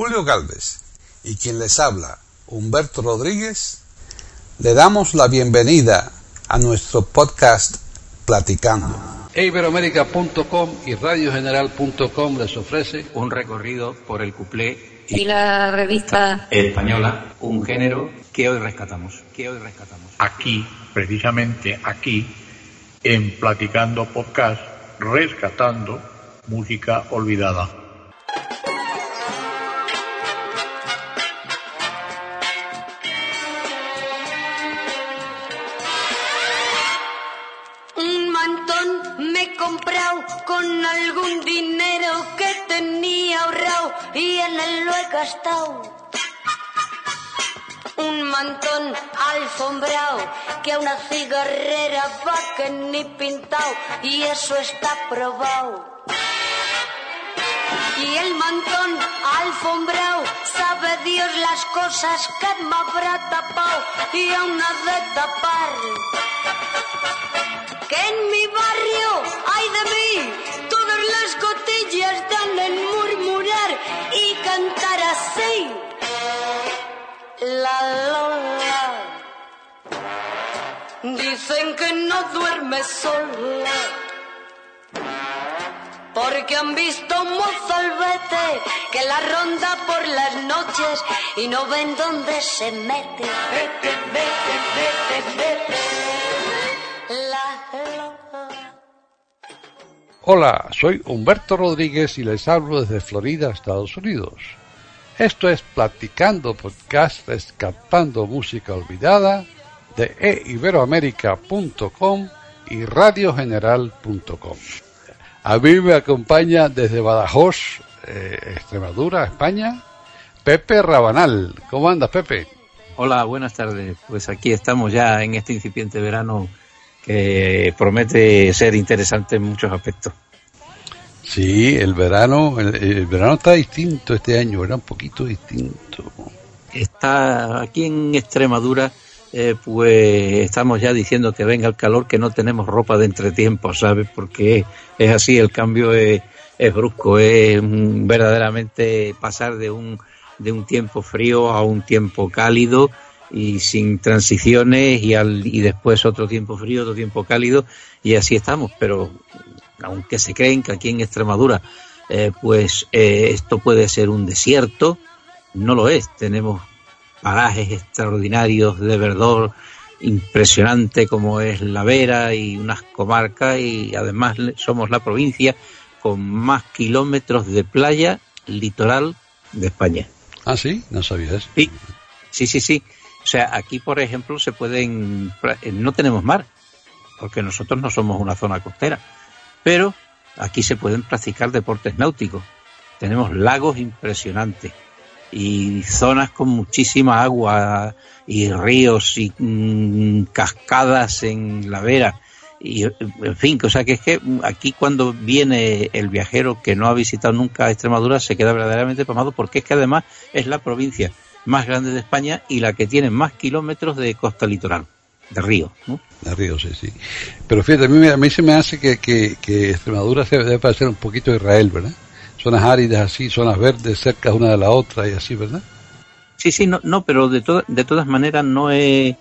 Julio Galvez y quien les habla, Humberto Rodríguez, le damos la bienvenida a nuestro podcast Platicando. Iberoamérica.com y radiogeneral.com les ofrece un recorrido por el cuplé y la revista española, un género que hoy rescatamos, que hoy rescatamos. Aquí, precisamente aquí, en Platicando Podcast, rescatando música olvidada. Que a una cigarrera va que ni pintado y eso está probado. Y el mantón alfombrado sabe Dios las cosas que me habrá tapado y aún ha de tapar. Que en mi barrio hay de mí todas las cotillas dan en murmurar y cantar así. La Lola. Dicen que no duerme sola. Porque han visto un mozalbete que la ronda por las noches y no ven dónde se mete. Vete, vete, vete, vete. La Lola. Hola, soy Humberto Rodríguez y les hablo desde Florida, Estados Unidos. Esto es Platicando Podcast Rescatando Música Olvidada de eiberoamerica.com y radiogeneral.com. A mí me acompaña desde Badajoz, eh, Extremadura, España, Pepe Rabanal. ¿Cómo andas, Pepe? Hola, buenas tardes. Pues aquí estamos ya en este incipiente verano que promete ser interesante en muchos aspectos. Sí, el verano, el, el verano está distinto este año, era un poquito distinto. Está aquí en Extremadura, eh, pues estamos ya diciendo que venga el calor, que no tenemos ropa de entretiempo, ¿sabes? Porque es así, el cambio es, es brusco, es mm, verdaderamente pasar de un, de un tiempo frío a un tiempo cálido y sin transiciones y, al, y después otro tiempo frío, otro tiempo cálido y así estamos, pero aunque se creen que aquí en Extremadura eh, pues eh, esto puede ser un desierto, no lo es. Tenemos parajes extraordinarios de verdor impresionante como es La Vera y unas comarcas y además somos la provincia con más kilómetros de playa litoral de España. Ah, sí, no sabía eso. Sí, sí, sí, sí. O sea, aquí, por ejemplo, se pueden... No tenemos mar, porque nosotros no somos una zona costera, pero aquí se pueden practicar deportes náuticos. Tenemos lagos impresionantes y zonas con muchísima agua y ríos y mm, cascadas en la vera y en fin, o sea que es que aquí cuando viene el viajero que no ha visitado nunca Extremadura se queda verdaderamente pamado porque es que además es la provincia más grande de España y la que tiene más kilómetros de costa litoral, de río. ¿no? De río, sí, sí. Pero fíjate, a mí, a mí se me hace que, que, que Extremadura se debe parecer un poquito a Israel, ¿verdad? Zonas áridas así, zonas verdes cerca una de la otra y así, ¿verdad? Sí, sí, no, no pero de, to de todas maneras no es,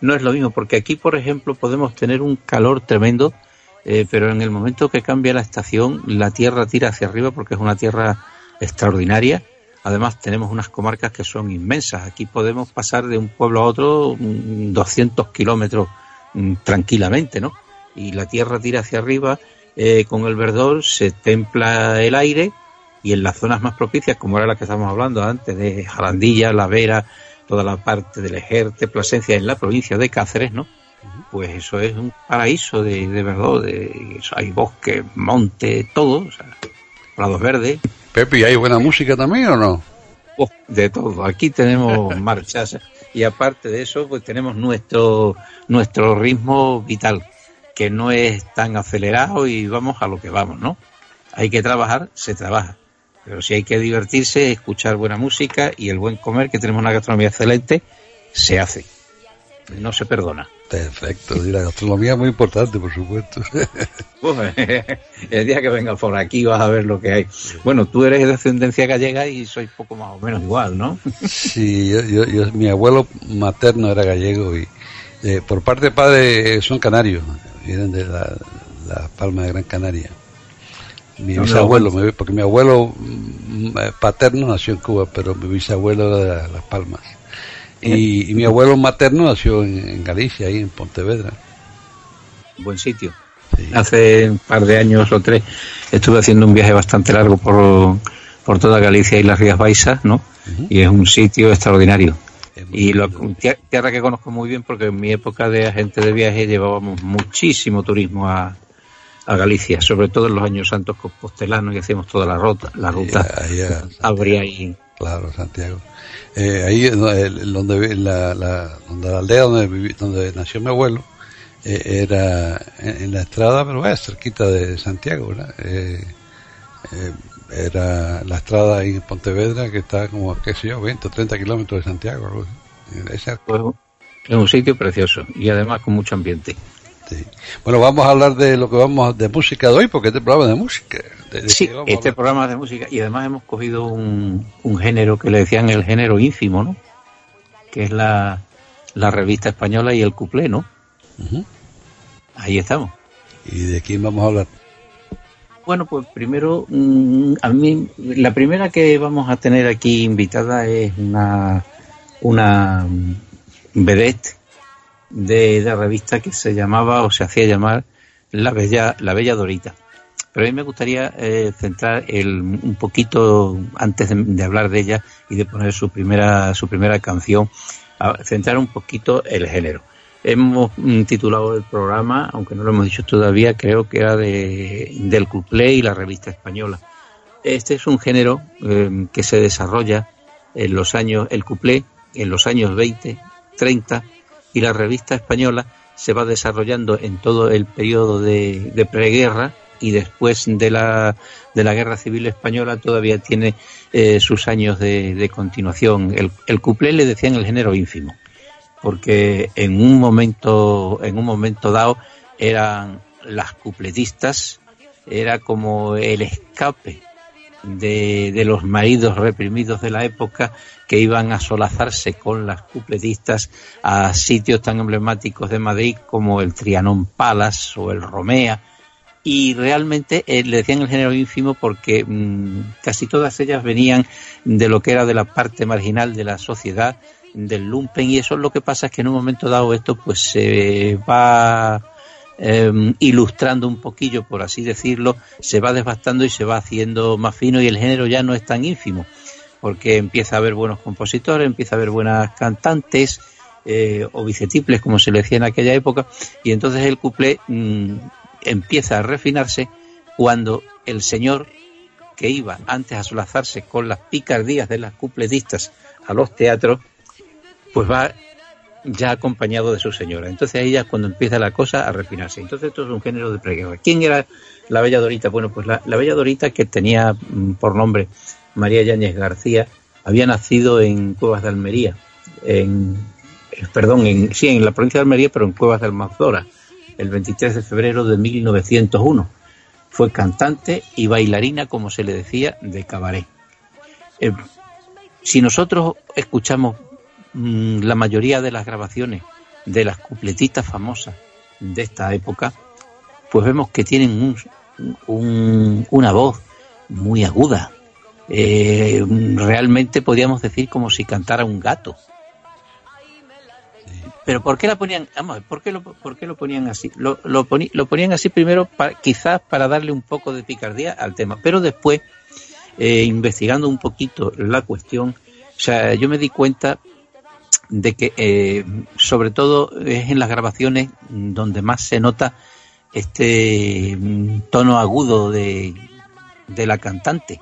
no es lo mismo, porque aquí, por ejemplo, podemos tener un calor tremendo, eh, pero en el momento que cambia la estación, la tierra tira hacia arriba porque es una tierra extraordinaria. Además, tenemos unas comarcas que son inmensas. Aquí podemos pasar de un pueblo a otro 200 kilómetros mm, tranquilamente, ¿no? Y la tierra tira hacia arriba eh, con el verdor, se templa el aire y en las zonas más propicias, como era la que estábamos hablando antes, de Jarandilla, La Vera, toda la parte del Ejerte, Plasencia, en la provincia de Cáceres, ¿no? Pues eso es un paraíso de, de verdad, de, eso, hay bosque, monte, todo, o sea, prados verdes. Pepe, ¿y hay buena música también o no? Oh, de todo, aquí tenemos marchas y aparte de eso, pues tenemos nuestro, nuestro ritmo vital, que no es tan acelerado y vamos a lo que vamos, ¿no? Hay que trabajar, se trabaja. Pero si hay que divertirse, escuchar buena música y el buen comer, que tenemos una gastronomía excelente, se hace. no se perdona. Perfecto, y la gastronomía es muy importante, por supuesto. el día que vengas por aquí vas a ver lo que hay. Bueno, tú eres de ascendencia gallega y sois poco más o menos igual, ¿no? sí, yo, yo, mi abuelo materno era gallego y eh, por parte de padre son canarios, vienen de la, la Palma de Gran Canaria. Mi bisabuelo, porque mi abuelo mm, eh, paterno nació en Cuba, pero mi bisabuelo era de Las Palmas. Y, mi abuelo materno nació en, Galicia, ahí en Pontevedra. Buen sitio. Hace un par de años o tres estuve haciendo un viaje bastante largo por, por toda Galicia y las Rías Baixas, ¿no? Y es un sitio extraordinario. Y lo, tierra que conozco muy bien porque en mi época de agente de viaje llevábamos muchísimo turismo a, a Galicia, sobre todo en los años santos compostelanos y hacíamos toda la ruta, la ruta. Habría ahí. Claro, Santiago. Eh, ahí donde la, la, donde la aldea donde, donde nació mi abuelo eh, era en, la estrada pero es cerquita de Santiago ¿verdad? Eh, era la estrada ahí en Pontevedra que está como qué sé yo 20 o 30 kilómetros de Santiago pues, es un sitio precioso y además con mucho ambiente bueno, vamos a hablar de lo que vamos de música de hoy, porque este programa es de música. sí, este programa es de música y además hemos cogido un, género que le decían el género ínfimo, ¿no? Que es la, revista española y el cuplé, ¿no? Ahí estamos. ¿Y de quién vamos a hablar? Bueno, pues primero, mm, a mí, la primera que vamos a tener aquí invitada es una, una mm, vedette de, de revista que se llamaba o se hacía llamar La Bella, La Bella Dorita. Pero a mí me gustaría eh, centrar el, un poquito, antes de, hablar de ella y de poner su primera, su primera canción, centrar un poquito el género. Hemos mm, titulado el programa, aunque no lo hemos dicho todavía, creo que era de, del cuplé y la revista española. Este es un género eh, que se desarrolla en los años, el cuplé, en los años 20, 30 y la revista española se va desarrollando en todo el periodo de, preguerra y después de la, de la guerra civil española todavía tiene eh, sus años de, continuación. El, el cuplé le decían el género ínfimo, porque en un momento, en un momento dado eran las cupletistas, era como el escape de, los maridos reprimidos de la época que iban a solazarse con las cupletistas a sitios tan emblemáticos de Madrid como el Trianón Palace o el Romea. Y realmente eh, le decían el género ínfimo porque mm, casi todas ellas venían de lo que era de la parte marginal de la sociedad, del lumpen, y eso es lo que pasa es que en un momento dado esto pues se va Em, ilustrando un poquillo, por así decirlo, se va desbastando y se va haciendo más fino y el género ya no es tan ínfimo, porque empieza a haber buenos compositores, empieza a haber buenas cantantes eh, o bicetiples, como se le decía en aquella época, y entonces el cuplé mm, empieza a refinarse cuando el señor que iba antes a solazarse con las picardías de las cupletistas a los teatros, pues va ya acompañado de su señora. Entonces ahí ya cuando empieza la cosa a refinarse. Entonces esto es un género de preguerra. ¿Quién era la Bella Dorita? Bueno, pues la, Bella Dorita que tenía mm, por nombre María Yáñez García, había nacido en Cuevas de Almería, en, eh, perdón, en, sí, en la provincia de Almería, pero en Cuevas de Almanzora, el 23 de febrero de 1901. Fue cantante y bailarina, como se le decía, de cabaret. Eh, si nosotros escuchamos Mm, la mayoría de las grabaciones de las cupletitas famosas de esta época, pues vemos que tienen un, una voz muy aguda. Eh, realmente podríamos decir como si cantara un gato. Pero ¿por qué la ponían? Vamos, ¿por qué lo, por qué lo ponían así? Lo, lo, ponían así primero quizás para darle un poco de picardía al tema, pero después, eh, investigando un poquito la cuestión, o sea, yo me di cuenta de que eh, sobre todo es en las grabaciones donde más se nota este mm, tono agudo de, de la cantante.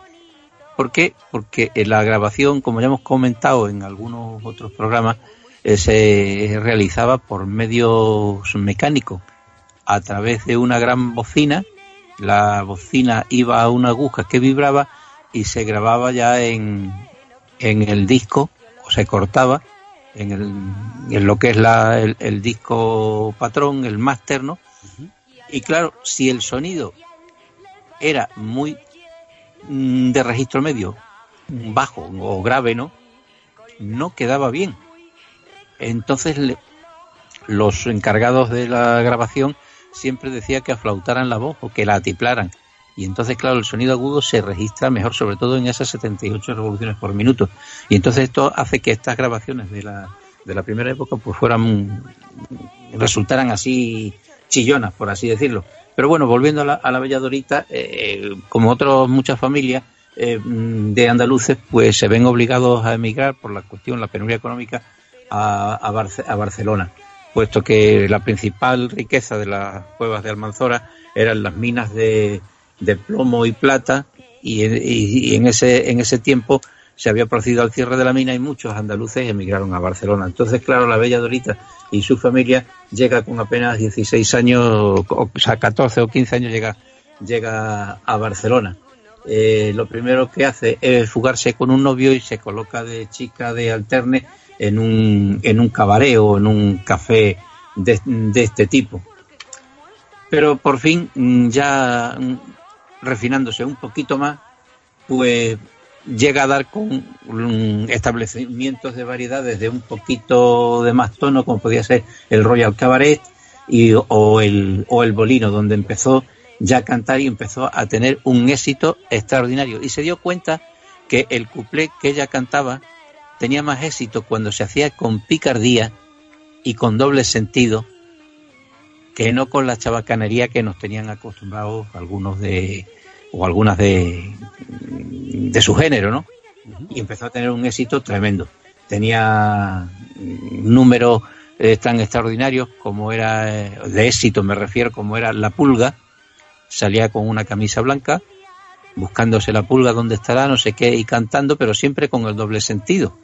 ¿Por qué? Porque la grabación, como ya hemos comentado en algunos otros programas, eh, se realizaba por medios mecánicos, a través de una gran bocina. La bocina iba a una aguja que vibraba y se grababa ya en, en el disco, o se cortaba en, el, en lo que es la, el, disco patrón, el máster, ¿no? Y claro, si el sonido era muy mm, de registro medio, bajo o grave, ¿no? No quedaba bien. Entonces los encargados de la grabación siempre decía que aflautaran la voz o que la atiplaran. Y entonces, claro, el sonido agudo se registra mejor, sobre todo en esas 78 revoluciones por minuto. Y entonces esto hace que estas grabaciones de la, de la primera época pues fueran, resultaran así chillonas, por así decirlo. Pero bueno, volviendo a la, a la Bella Dorita, eh, como otras muchas familias eh, de andaluces, pues se ven obligados a emigrar por la cuestión, la penuria económica, a, a, Barcelona, puesto que la principal riqueza de las cuevas de Almanzora eran las minas de, de plomo y plata, y, en, ese, en ese tiempo se había procedido al cierre de la mina y muchos andaluces emigraron a Barcelona. Entonces, claro, la Bella Dorita y su familia llega con apenas 16 años, o sea, 14 o 15 años llega, llega a Barcelona. Eh, lo primero que hace es fugarse con un novio y se coloca de chica de alterne en un, en un cabaret o en un café de, este tipo. Pero por fin, ya refinándose un poquito más, pues llega a dar con establecimientos de variedades de un poquito de más tono, como podía ser el Royal Cabaret y, o, el, o el Bolino, donde empezó ya a cantar y empezó a tener un éxito extraordinario. Y se dio cuenta que el cuplé que ella cantaba tenía más éxito cuando se hacía con picardía y con doble sentido que no con la chabacanería que nos tenían acostumbrados algunos de o algunas de de su género, ¿no? Y empezó a tener un éxito tremendo. Tenía números eh, tan extraordinarios como era, eh, de éxito me refiero, como era La Pulga, salía con una camisa blanca, buscándose la pulga donde estará, no sé qué, y cantando, pero siempre con el doble sentido.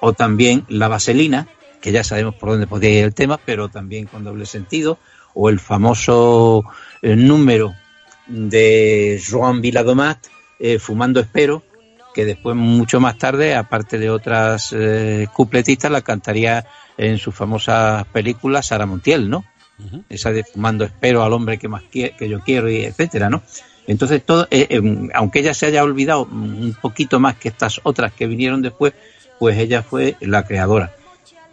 O también La Vaselina, que ya sabemos por dónde podía ir el tema, pero también con doble sentido, o el famoso eh, número de Joan Viladomat, eh, Fumando Espero, que después, mucho más tarde, aparte de otras eh, cupletistas, la cantaría en sus famosas películas Sara Montiel, ¿no? Esa de Fumando Espero al hombre que más que yo quiero, y etcétera, ¿no? Entonces, todo, eh, aunque ella se haya olvidado un poquito más que estas otras que vinieron después, pues ella fue la creadora.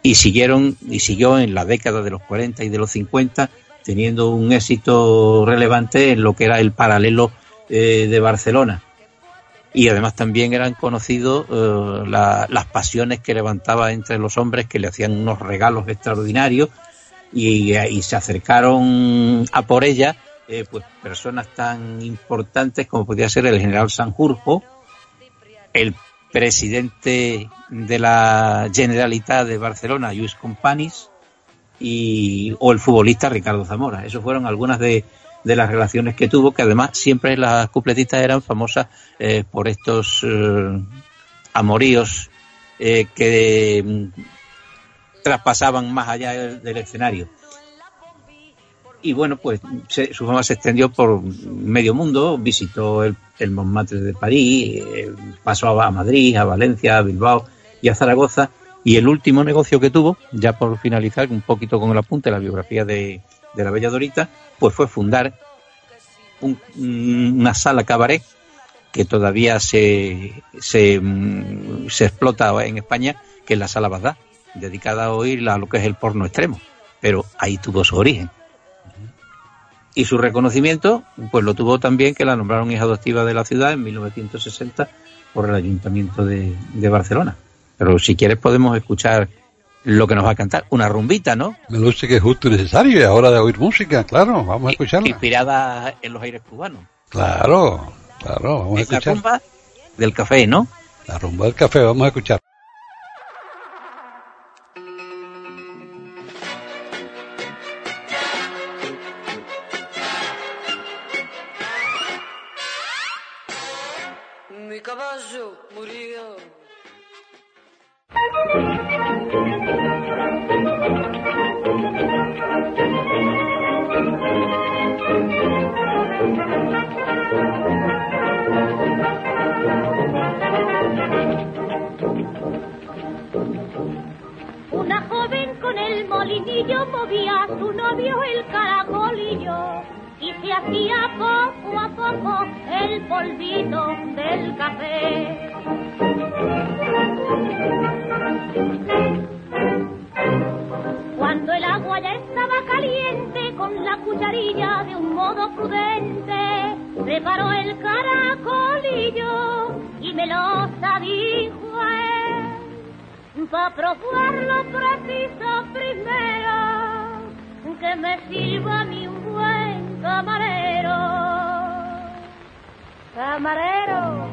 Y siguieron, y siguió en la década de los 40 y de los 50, teniendo un éxito relevante en lo que era el paralelo de Barcelona. Y además también eran conocidos eh, las pasiones que levantaba entre los hombres que le hacían unos regalos extraordinarios y, se acercaron a por ella eh, pues personas tan importantes como podía ser el general Sanjurjo, el presidente de la Generalitat de Barcelona, Luis Companys, y, o el futbolista Ricardo Zamora. Esos fueron algunas de, de las relaciones que tuvo, que además siempre las cupletistas eran famosas eh, por estos eh, amoríos eh, que mm, traspasaban más allá del, escenario. Y bueno, pues su fama se extendió por medio mundo, visitó el, el Montmartre de París, pasó a Madrid, a Valencia, a Bilbao y a Zaragoza. Y el último negocio que tuvo, ya por finalizar un poquito con el apunte, la biografía de, la Bella Dorita, pues fue fundar una sala cabaret que todavía se, se, mm, se, explota en España, que es la sala Bagdad, dedicada a oír a lo que es el porno extremo, pero ahí tuvo su origen. Y su reconocimiento, pues lo tuvo también que la nombraron hija adoptiva de la ciudad en 1960 por el Ayuntamiento de, de Barcelona. Pero si quieres podemos escuchar lo que nos va a cantar, una rumbita, ¿no? Me luce que es justo y necesario, y ahora de oír música, claro, vamos a escucharla. Inspirada en los aires cubanos. Claro, claro, vamos a escuchar. La rumba del café, ¿no? La rumba del café, vamos a escuchar. Molinillo movía su novio el caracolillo y se hacía poco a poco el polvito del café. Cuando el agua ya estaba caliente, con la cucharilla de un modo prudente, preparó el caracolillo y me lo dijo él. Para probarlo preciso primero, que me sirva mi buen camarero. Camarero.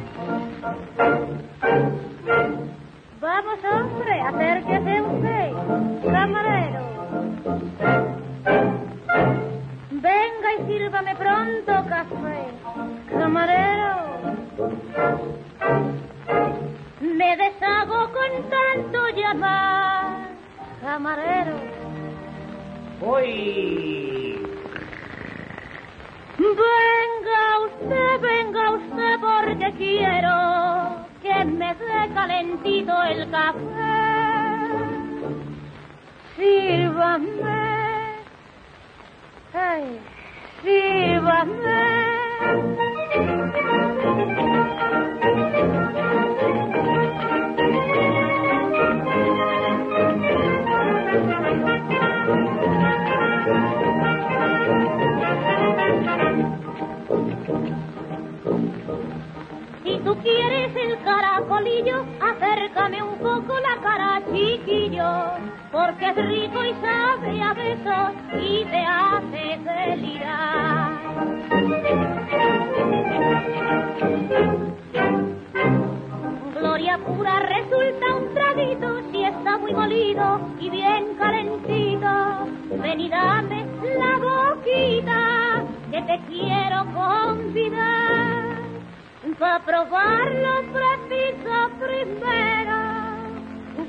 Vamos, hombre, acérquese usted, camarero. Venga y sírvame pronto café, camarero. Con tanto llamar, camarero. Voy. Venga usted, venga usted porque quiero que me dé calentito el café. Sírvame, ay, sírvame. Quieres el caracolillo, acércame un poco la cara, chiquillo, porque es rico y sabe a besos y te hace delirar. Gloria pura resulta un traguito si está muy molido y bien calentito. Ven y dame la boquita que te quiero convidar. Para probarlo preciso primero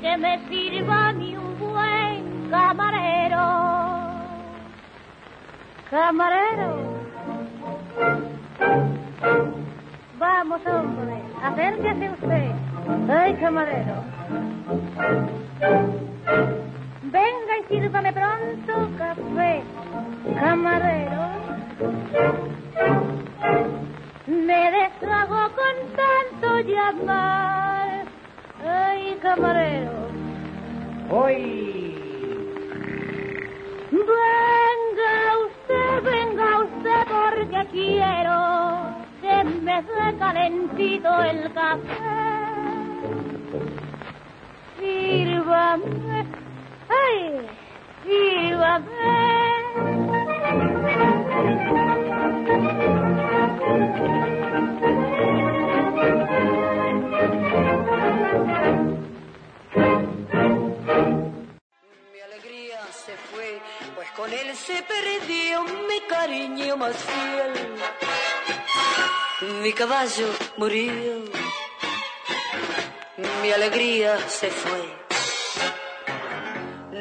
que me sirva ni un buen camarero. Camarero. Vamos, hombre, acérquese usted. Ay, camarero. Venga y sírvame pronto café, camarero. Me deshago con tanto llamar. Ay, camarero. Voy. Venga usted, venga usted porque quiero que me dé calentito el café. Sírvame, ay, Mi él se perdió mi cariño más fiel. Mi caballo murió, mi alegría se fue.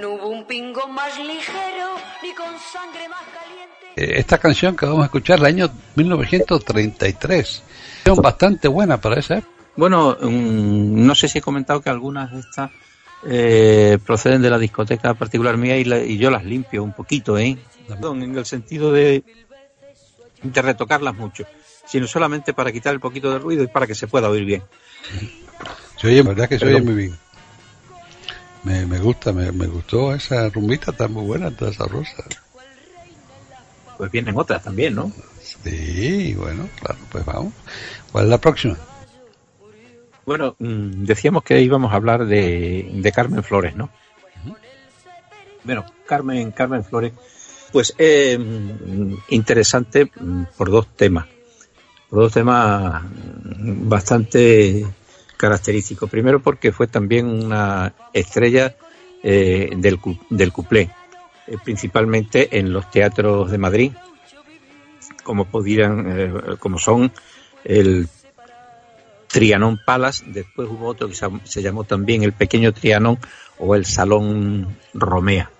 No hubo un pingo más ligero, ni con sangre más caliente. Eh, Esta canción que vamos a escuchar el año 1933. Es bastante buena para esa época. Bueno, mm, no sé si he comentado que algunas de estas eh, proceden de la discoteca particular mía y, la- y yo las limpio un poquito, ¿eh? Perdón, en el sentido de, de retocarlas mucho, sino solamente para quitar el poquito de ruido y para que se pueda oír bien. Se oye, verdad que se Perdón. oye muy bien. Me, me gusta, me, me gustó esa rumbita tan muy buena, toda esa rosa. Pues vienen otras también, ¿no? Sí, bueno, claro, pues vamos. ¿Cuál es la próxima? Bueno, mm, decíamos que íbamos a hablar de, de Carmen Flores, ¿no? Bueno, Carmen, Carmen Flores, pues eh, mm, interesante mm, por dos temas, por dos temas bastante característicos. Primero porque fue también una estrella eh, del, del cuplé, eh, principalmente en los teatros de Madrid, como podían, eh, como son el Trianon Palace, después hubo otro que se, llamó también el Pequeño Trianon o el Salón Romea.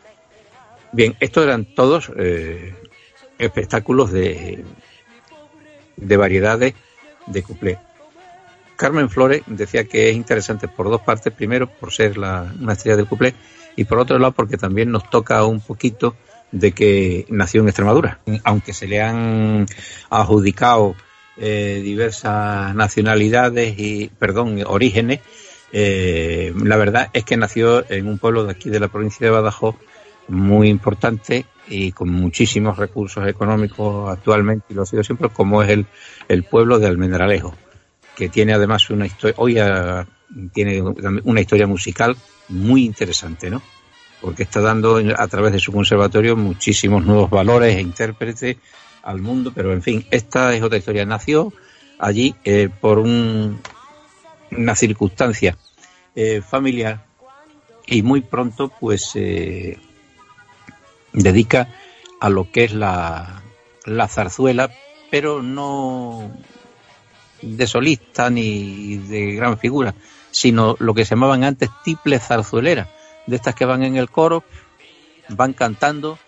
Bien, estos eran todos eh, espectáculos de, de variedades de cuplé. Carmen Flores decía que es interesante por dos partes. Primero, por ser la, una estrella del cuplé y por otro lado, porque también nos toca un poquito de que nació en Extremadura. Aunque se le han adjudicado eh, diversas nacionalidades y, perdón, orígenes, eh, la verdad es que nació en un pueblo de aquí de la provincia de Badajoz muy importante y con muchísimos recursos económicos actualmente y lo ha sido siempre como es el, el pueblo de Almendralejo que tiene además una historia hoy tiene una historia musical muy interesante no porque está dando a través de su conservatorio muchísimos nuevos valores e intérpretes al mundo pero en fin esta es otra historia. Nació allí eh, por un, una circunstancia eh, familiar y muy pronto pues eh, dedica a lo que es la, la zarzuela, pero no de solista ni de gran figura, sino lo que se llamaban antes tiples zarzueleras, de estas que van en el coro, van cantando,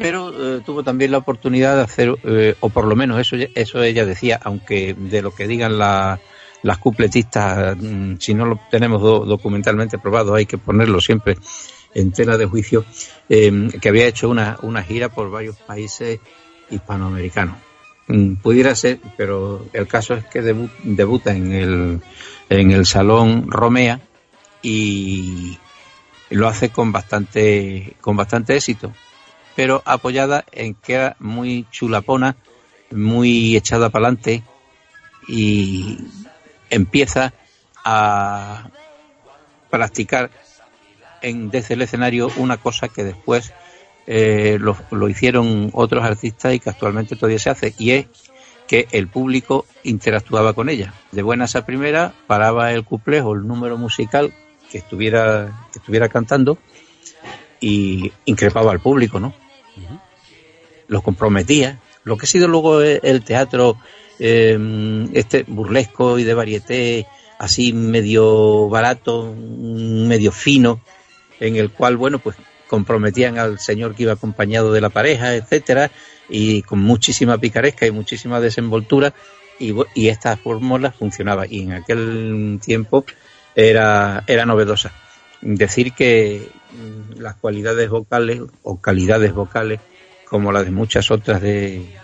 pero eh, tuvo también la oportunidad de hacer, eh, o por lo menos eso, eso ella decía, aunque de lo que digan la, las cupletistas, mm, si no lo tenemos documentalmente probado, hay que ponerlo siempre en tela de juicio, em, que había hecho una, una gira por varios países hispanoamericanos. Mm, pudiera ser, pero el caso es que debuta en el, en el Salón Romea y lo hace con bastante, con bastante éxito, pero apoyada en que era muy chulapona, muy echada para adelante y empieza a practicar en, desde el escenario una cosa que después eh, lo, lo, hicieron otros artistas y que actualmente todavía se hace, y es que el público interactuaba con ella. De buenas a primera paraba el cuplé o el número musical que estuviera, que estuviera cantando y increpaba al público, ¿no? Lo comprometía. Lo que ha sido luego el teatro eh, este burlesco y de varieté así medio barato, medio fino, en el cual, bueno, pues comprometían al señor que iba acompañado de la pareja, etcétera, y con muchísima picaresca y muchísima desenvoltura, y, esta fórmula funcionaba, y en aquel tiempo era, era novedosa. Decir que las cualidades vocales o calidades vocales, como las de muchas otras de,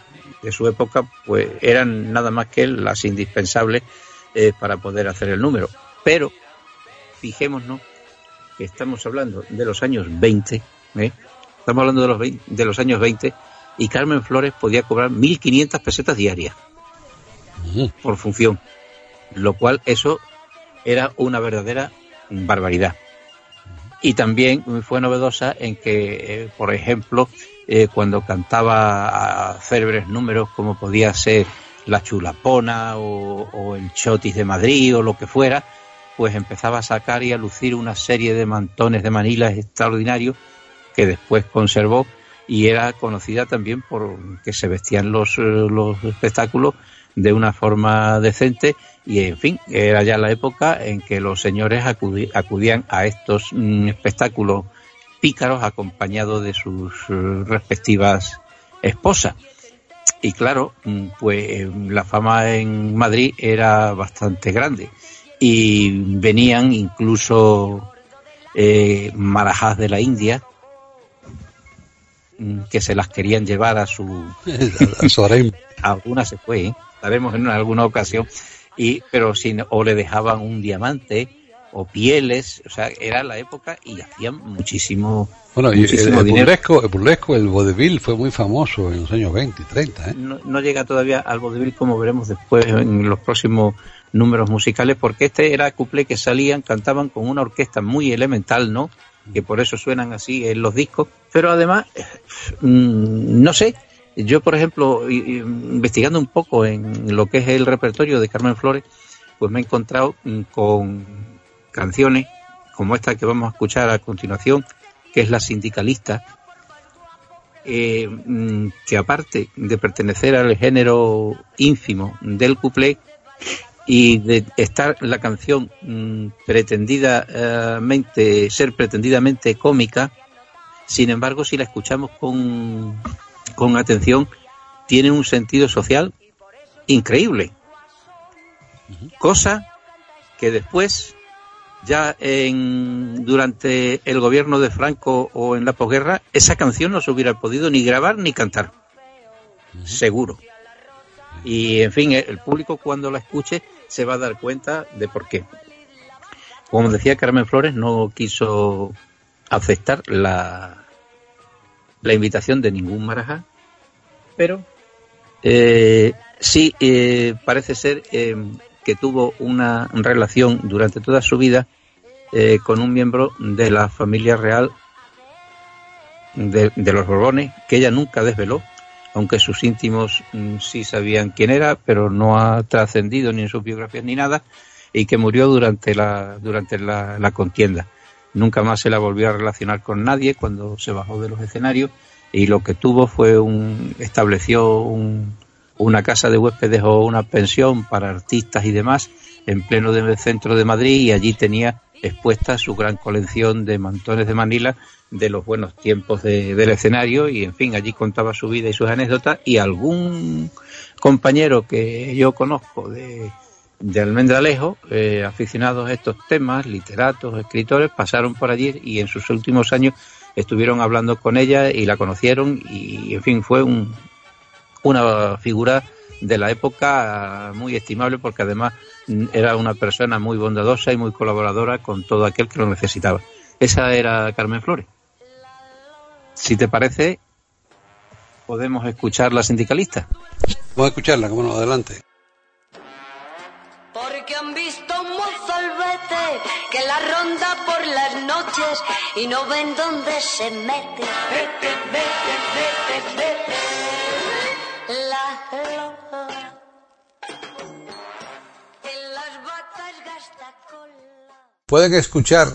de su época, pues eran nada más que las indispensables eh, para poder hacer el número. Pero fijémonos que estamos hablando de los años 20, ¿eh? estamos hablando de los, 20, de los años 20 y Carmen Flores podía cobrar 1.500 pesetas diarias por función, lo cual eso era una verdadera barbaridad. Y también fue novedosa en que, eh, por ejemplo, eh, cuando cantaba a célebres números como podía ser La Chulapona o, el Chotis de Madrid o lo que fuera, pues empezaba a sacar y a lucir una serie de mantones de manilas extraordinarios que después conservó y era conocida también por que se vestían los, eh, los espectáculos de una forma decente y en fin, era ya la época en que los señores acudí, acudían a estos mm, espectáculos pícaros acompañados de sus uh, respectivas esposas. Y claro, mm, pues la fama en Madrid era bastante grande y venían incluso eh, marajás de la India mm, que se las querían llevar a su, a su algunas se fue, ¿eh? sabemos en alguna ocasión y pero sin o le dejaban un diamante o pieles, o sea, era la época y hacían muchísimo, bueno, muchísimo el. Burlesco, el burlesco, el vodevil fue muy famoso en los años 20 y 30. ¿eh? No, no, llega todavía al vodevil como veremos después en los próximos números musicales, porque este era cuplé que salían, cantaban con una orquesta muy elemental, ¿no? Que por eso suenan así en los discos, pero además, mmm, no sé, yo por ejemplo, investigando un poco en lo que es el repertorio de Carmen Flores, pues me he encontrado con canciones como esta que vamos a escuchar a continuación, que es La Sindicalista, eh, que aparte de pertenecer al género ínfimo del cuplé y de estar la canción mmm, pretendidamente, ser pretendidamente cómica, sin embargo, si la escuchamos con, con atención, tiene un sentido social increíble. Cosa que después, ya en, durante el gobierno de Franco o en la posguerra, esa canción no se hubiera podido ni grabar ni cantar. Seguro. Y en fin, el público cuando la escuche se va a dar cuenta de por qué. Como decía Carmen Flores, no quiso aceptar la, la invitación de ningún marajá, pero eh, sí eh, parece ser eh, que tuvo una relación durante toda su vida eh, con un miembro de la familia real de, de, los Borbones, que ella nunca desveló, aunque sus íntimos mm, sí sabían quién era, pero no ha trascendido ni en sus biografías ni nada, y que murió durante la, durante la, la contienda. Nunca más se la volvió a relacionar con nadie cuando se bajó de los escenarios. Y lo que tuvo fue un estableció un, una casa de huéspedes o una pensión para artistas y demás en pleno del centro de Madrid y allí tenía expuesta su gran colección de mantones de Manila de los buenos tiempos de, del escenario y en fin allí contaba su vida y sus anécdotas y algún compañero que yo conozco de, de Almendralejo, eh, aficionados a estos temas, literatos, escritores, pasaron por allí y en sus últimos años estuvieron hablando con ella y la conocieron y en fin fue un, una figura de la época muy estimable porque además era una persona muy bondadosa y muy colaboradora con todo aquel que lo necesitaba. Esa era Carmen Flores. Si te parece, podemos escuchar la sindicalista. Vamos a escucharla, como no, adelante. Porque han visto un mozalbete que la ronda por las noches y no ven dónde se mete. Vete, vete, vete, vete. La. En las vacas gasta cola. Pueden escuchar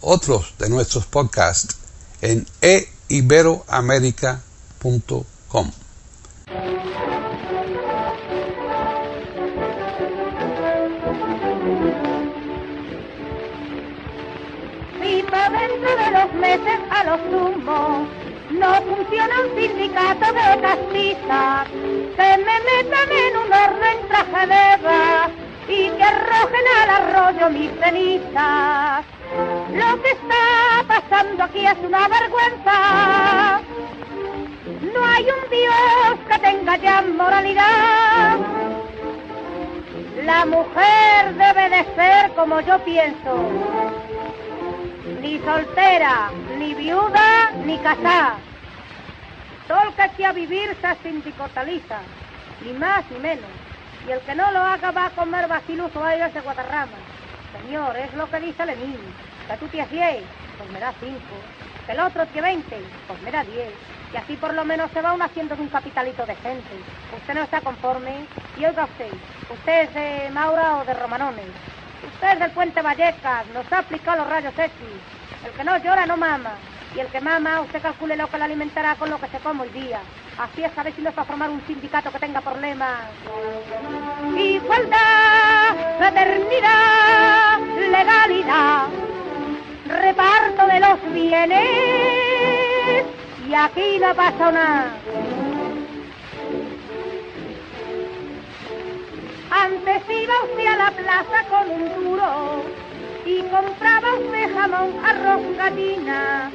otros de nuestros podcasts en eiberoamerica.com. a lo sumo no funciona un sindicato de taxistas, que me metan en un horno en traje de eva y que arrojen al arroyo mis cenizas. Lo que está pasando aquí es una vergüenza. No hay un Dios que tenga ya moralidad. La mujer debe de ser como yo pienso. Ni soltera, ni viuda, ni casada. Todo el que quiera vivir se sindicotaliza, ni más ni menos. Y el que no lo haga va a comer bacillus o aires de Guadarrama. Señor, es lo que dice Lenin. Que tú tienes 10, pues me da 5. Que el otro tiene 20, pues me da 10. Y así por lo menos se va uno haciendo de un capitalito decente. Usted no está conforme. Y oiga usted, ¿usted es de Maura o de Romanones? Usted del Puente Vallecas, nos ha aplicado los rayos X. El que no llora no mama. Y el que mama, usted calcule lo que le alimentará con lo que se come hoy día. Así es, a ver si no es para formar un sindicato que tenga problemas. Igualdad, fraternidad, legalidad, reparto de los bienes. Y aquí no pasa nada. Antes iba usted a la plaza con un duro y compraba usted jamón, arroz, gallina.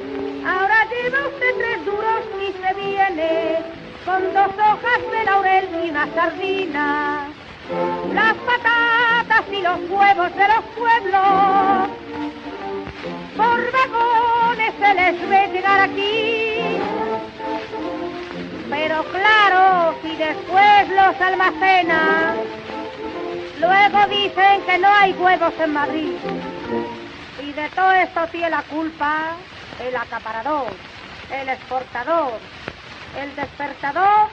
Ahora lleva usted tres duros y se viene con dos hojas de laurel y una sardina. Las patatas y los huevos de los pueblos por vagones se les ve llegar aquí. Pero claro, si después los almacenan, Luego dicen que no hay huevos en Madrid. Y de todo esto tiene la culpa el acaparador, el exportador, el despertador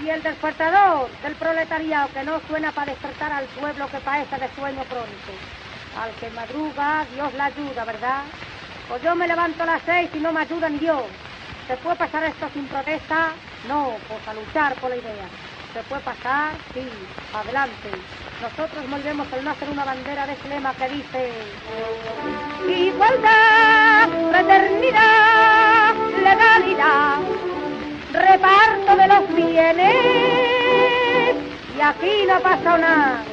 y el despertador del proletariado que no suena para despertar al pueblo que padece de sueño crónico. Al que madruga, Dios la ayuda, ¿verdad? Pues yo me levanto a las seis y no me ayudan Dios. ¿Se puede pasar esto sin protesta? No, pues a luchar por la idea. ¿Se puede pasar? Sí, adelante. Nosotros volvemos el no hacer una bandera de ese lema que dice Igualdad, fraternidad, legalidad, reparto de los bienes y aquí no pasa nada.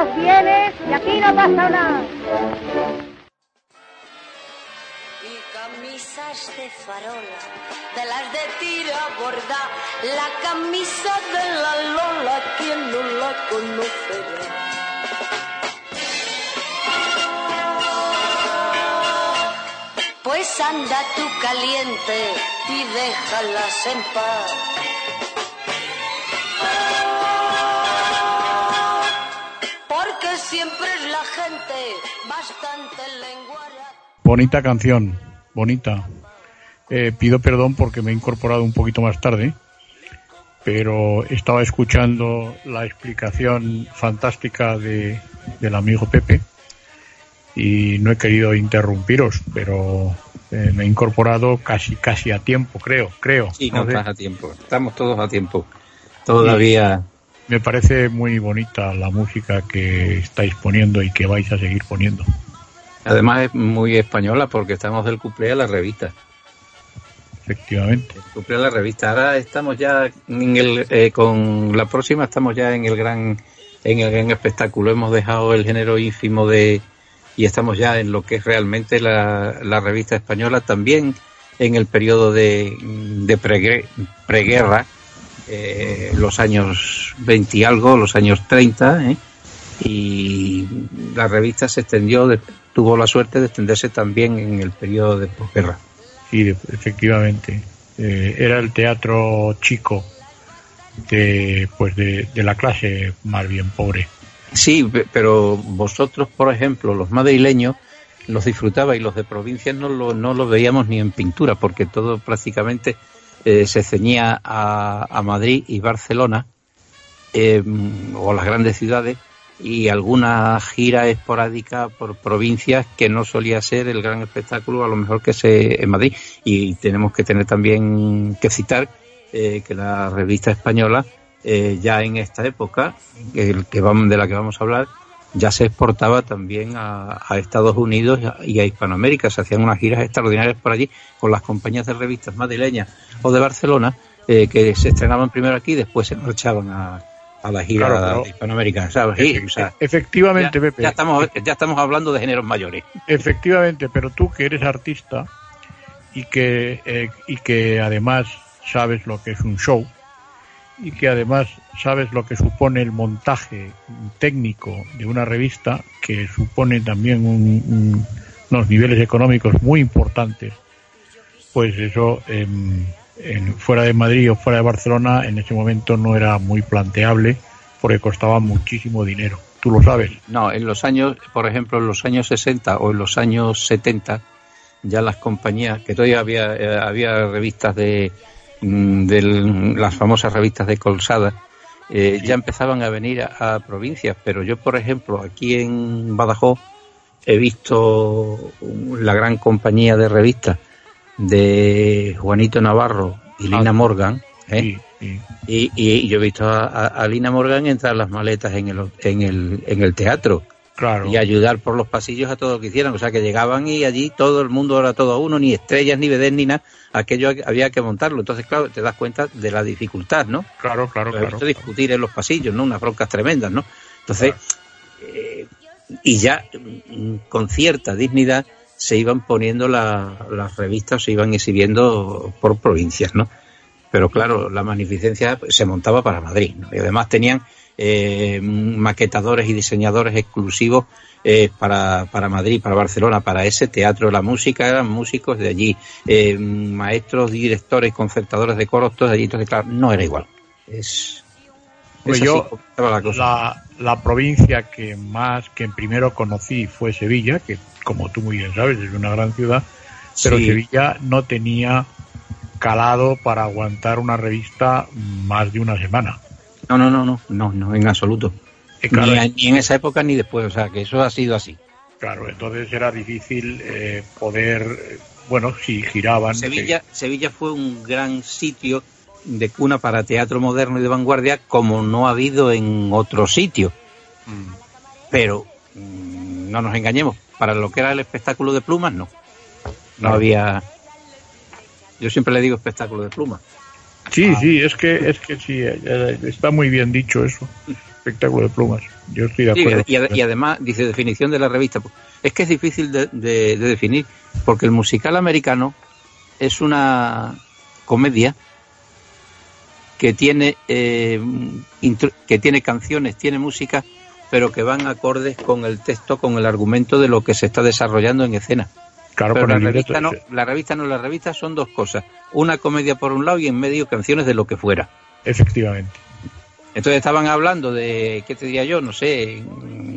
todos vienes y aquí no pasa nada. Camisas de farola, de las de tira borda, la camisa de la Lola, quien no la conocerá. Pues anda tú caliente y déjalas en paz. Porque siempre es la gente bastante lenguara. Bonita canción, bonita. Eh, pido perdón porque me he incorporado un poquito más tarde, pero estaba escuchando la explicación fantástica de, del amigo Pepe y no he querido interrumpiros, pero eh, me he incorporado casi casi a tiempo, creo, creo. Sí, No no sé. estás a tiempo. Estamos todos a tiempo. Todavía. Me parece muy bonita la música que estáis poniendo y que vais a seguir poniendo. Además es muy española porque estamos del cumpleaños de la revista. Efectivamente. El cumpleaños de la revista. Ahora estamos ya en el, eh, con la próxima estamos ya en el gran en el gran espectáculo. Hemos dejado el género ínfimo de y estamos ya en lo que es realmente la, la revista española también en el periodo de, de pregre- preguerra, eh, los años 20 y algo, los años 30, ¿eh? y la revista se extendió, de- tuvo la suerte de extenderse también en el periodo de posguerra. Sí, efectivamente. Eh, era el teatro chico de, pues de, de la clase más bien pobre. Sí, pe- pero vosotros, por ejemplo, los madrileños, los disfrutabais y los de provincias no lo, no lo veíamos ni en pintura, porque todo prácticamente eh, se ceñía a, a Madrid y Barcelona, eh, o las grandes ciudades, y alguna gira esporádica por provincias que no solía ser el gran espectáculo, a lo mejor que se en Madrid. Y tenemos que tener también que citar eh, que la revista española eh, ya en esta época, el que vamos, de la que vamos a hablar, ya se exportaba también a, a Estados Unidos y a Hispanoamérica. Se hacían unas giras extraordinarias por allí con las compañías de revistas madrileñas o de Barcelona eh, que se estrenaban primero aquí y después se marchaban a, a la gira Claro, hispanoamericana. ¿sabes? Sí, o sea, efectivamente, ya, Pepe. ya estamos, ya estamos hablando de géneros mayores. Efectivamente, pero tú que eres artista y que, eh, y que además sabes lo que es un show y que además sabes lo que supone el montaje técnico de una revista, que supone también un- un- unos niveles económicos muy importantes, pues eso em, en- fuera de Madrid o fuera de Barcelona en ese momento no era muy planteable porque costaba muchísimo dinero. Tú lo sabes. No, en los años, por ejemplo, en los años 60 o en los años 70, ya las compañías, que todavía había, eh, había revistas de, mm, las famosas revistas de Colsada, eh, ya empezaban a venir a, a provincias, pero yo, por ejemplo, aquí en Badajoz he visto la gran compañía de revistas de Juanito Navarro y Lina Ah, Morgan, ¿eh? Sí, sí. Y, y yo he visto a, a- a Lina Morgan entrar las maletas en el, en el, en el teatro Claro. y ayudar por los pasillos a todo lo que hicieran. O sea, que llegaban y allí todo el mundo era todo a uno, ni estrellas, ni vedés, ni nada. Aquello había que montarlo. Entonces, claro, te das cuenta de la dificultad, ¿no? Claro, claro, claro. visto discutir en los pasillos, ¿no? Unas broncas tremendas, ¿no? Entonces, eh, y ya mm, con cierta dignidad se iban poniendo la- las revistas, se iban exhibiendo por provincias, ¿no? Pero claro, la magnificencia se montaba para Madrid, ¿no? Y además tenían eh, maquetadores y diseñadores exclusivos eh, para, para Madrid, para Barcelona, para ese teatro de la música, eran músicos de allí, eh, maestros, directores, concertadores de coros, todos de allí, entonces claro, no era igual. Es, Pues yo, la. La, la provincia que más, que primero conocí fue Sevilla, que como tú muy bien sabes es una gran ciudad, pero Sí. Sevilla no tenía calado para aguantar una revista más de una semana. No, no, no, no, no, no, en absoluto. Eh, claro, Ni, a- ni en esa época ni después, o sea, que eso ha sido así. claro, entonces era difícil eh, poder, eh, bueno, si giraban. Sevilla, Sevilla fue un gran sitio de cuna para teatro moderno y de vanguardia como no ha habido en otro sitio. Mm. Pero mm, no nos engañemos, para lo que era el espectáculo de plumas, no. No había. Yo siempre le digo espectáculo de plumas. Sí, Ah. sí, es que, es que sí, eh, está muy bien dicho eso. Espectáculo de plumas. Yo estoy de Sí, acuerdo. y, ad- y además, dice definición de la revista. Es que es difícil de, de- de definir, porque el musical americano es una comedia que tiene, eh, que tiene canciones, tiene música, pero que van acordes con el texto, con el argumento de lo que se está desarrollando en escena. claro, pero la revista, no, la revista no, la revista son dos cosas. Una comedia por un lado y en medio canciones de lo que fuera. Efectivamente. Entonces estaban hablando de, ¿qué te diría yo? No sé,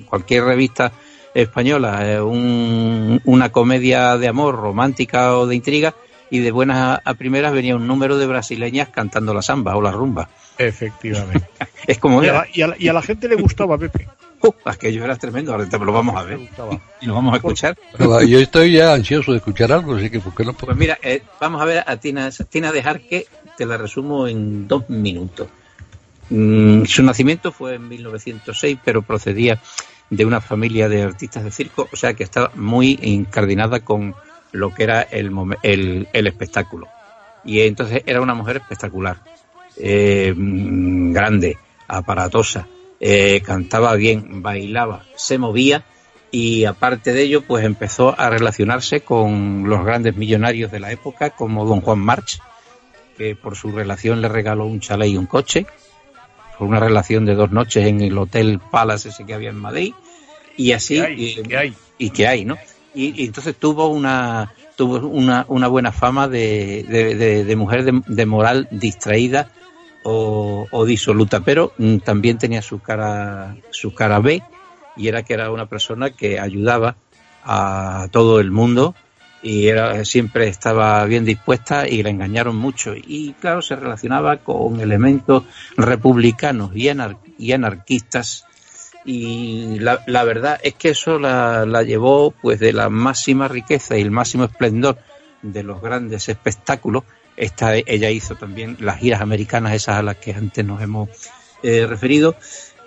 cualquier revista española, eh, un- una comedia de amor romántica o de intriga, y de buenas a, primeras venía un número de brasileñas cantando la samba o la rumba. Efectivamente. Es como Y a, la, y a la- y a la gente le gustaba, Pepe. Uh, aquello era tremendo, ahora te lo vamos a ver y lo vamos a escuchar. Yo estoy ya ansioso de escuchar algo, así que ¿por qué no? Pues mira, eh, vamos a ver a Tina, Tina de Jarque, te la resumo en dos minutos. Mm, su nacimiento fue en 1906, pero procedía de una familia de artistas de circo, o sea que estaba muy incardinada con lo que era el, el, el espectáculo. Y entonces era una mujer espectacular, eh, mm, grande, aparatosa, eh, cantaba bien, bailaba, se movía y aparte de ello pues empezó a relacionarse con los grandes millonarios de la época como don Juan March que por su relación le regaló un chalet y un coche por una relación de dos noches en el hotel Palace ese que había en Madrid y así ¿Qué hay? y, ¿Qué hay? y que hay no y, entonces tuvo una tuvo una, una buena fama de, de, de- mujer de, de moral distraída o, o disoluta pero mm, también tenía su cara su cara B y era que era una persona que ayudaba a todo el mundo y era, siempre estaba bien dispuesta y la engañaron mucho. Y claro se relacionaba con elementos republicanos y, anar- y anarquistas y la, la verdad es que eso la, la llevó pues de la máxima riqueza y el máximo esplendor de los grandes espectáculos. Esta ella hizo también las giras americanas esas a las que antes nos hemos eh, referido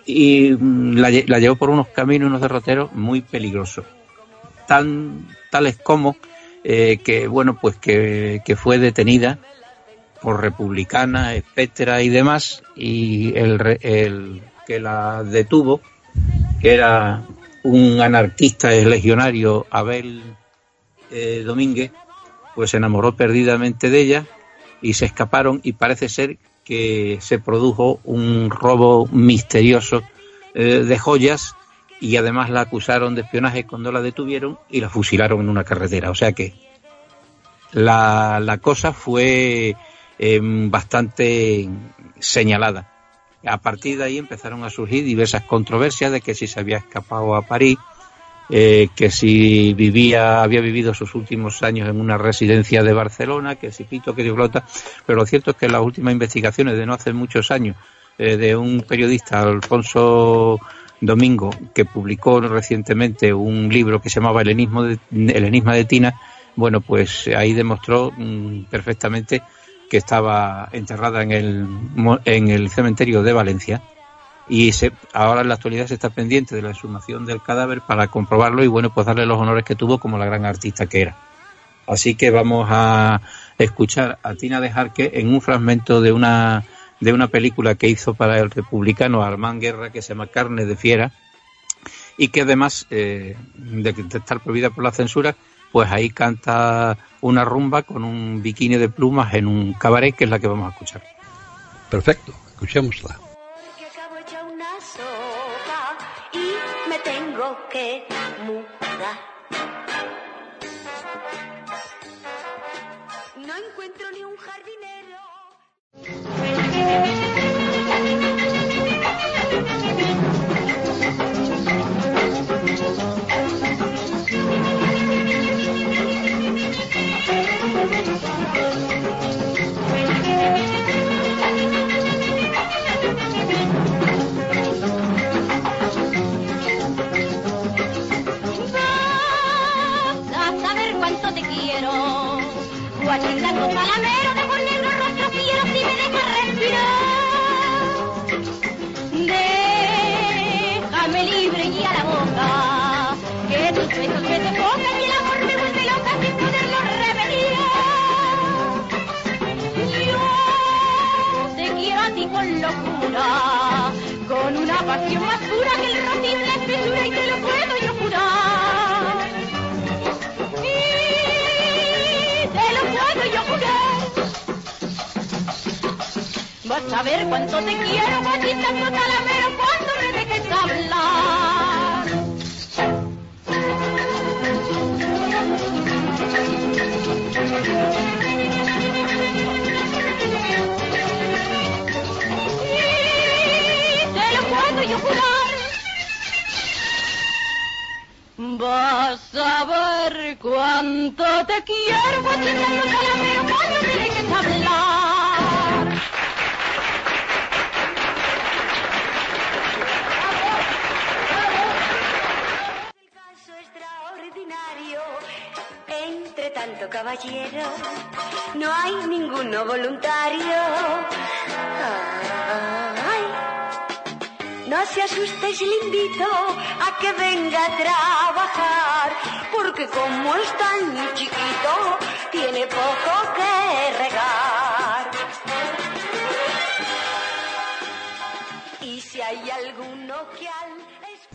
y mm, la, lle- la llevó por unos caminos, unos derroteros muy peligrosos, tan tales como eh, que bueno pues que, que fue detenida por republicanas, etcétera y demás y el, el que la detuvo que era un anarquista legionario Abel eh, Domínguez pues se enamoró perdidamente de ella y se escaparon y parece ser que se produjo un robo misterioso eh, de joyas y además la acusaron de espionaje cuando la detuvieron y la fusilaron en una carretera. O sea que la, la cosa fue eh, bastante señalada. A partir de ahí empezaron a surgir diversas controversias de que si se había escapado a París, eh, que si vivía, había vivido sus últimos años en una residencia de Barcelona, que si pito, que si flota, pero lo cierto es que las últimas investigaciones de no hace muchos años eh, de un periodista, Alfonso Domingo, que publicó recientemente un libro que se llamaba El de, enigma de Tina, bueno, pues ahí demostró mm, perfectamente que estaba enterrada en el, en el cementerio de Valencia y se, ahora en la actualidad se está pendiente de la exhumación del cadáver para comprobarlo y bueno, pues darle los honores que tuvo como la gran artista que era. Así que vamos a escuchar a Tina de Jarque en un fragmento de una de una película que hizo para el republicano Armand Guerra que se llama Carne de Fiera y que además eh, de estar prohibida por la censura, pues ahí canta una rumba con un bikini de plumas en un cabaret que es la que vamos a escuchar. Perfecto, escuchémosla. que acabo hecha una sopa y me tengo que mudar. No encuentro ni un jardinero. Pasión más pura que el rocío la espesura y te lo puedo yo jurar. Y te lo puedo yo jurar. Vas a ver cuánto te quiero, guachita, no talamero, cuando me dejes hablar. Y Vas a ver cuánto te quiero, guachita, no talamero, cuando me dejes hablar. El caso extraordinario, entre tanto caballero, no hay ninguno voluntario. Ay, no se asuste si le invito a que venga a trabajar, porque como es tan chiquito, tiene poco que regar. Y si hay alguno que al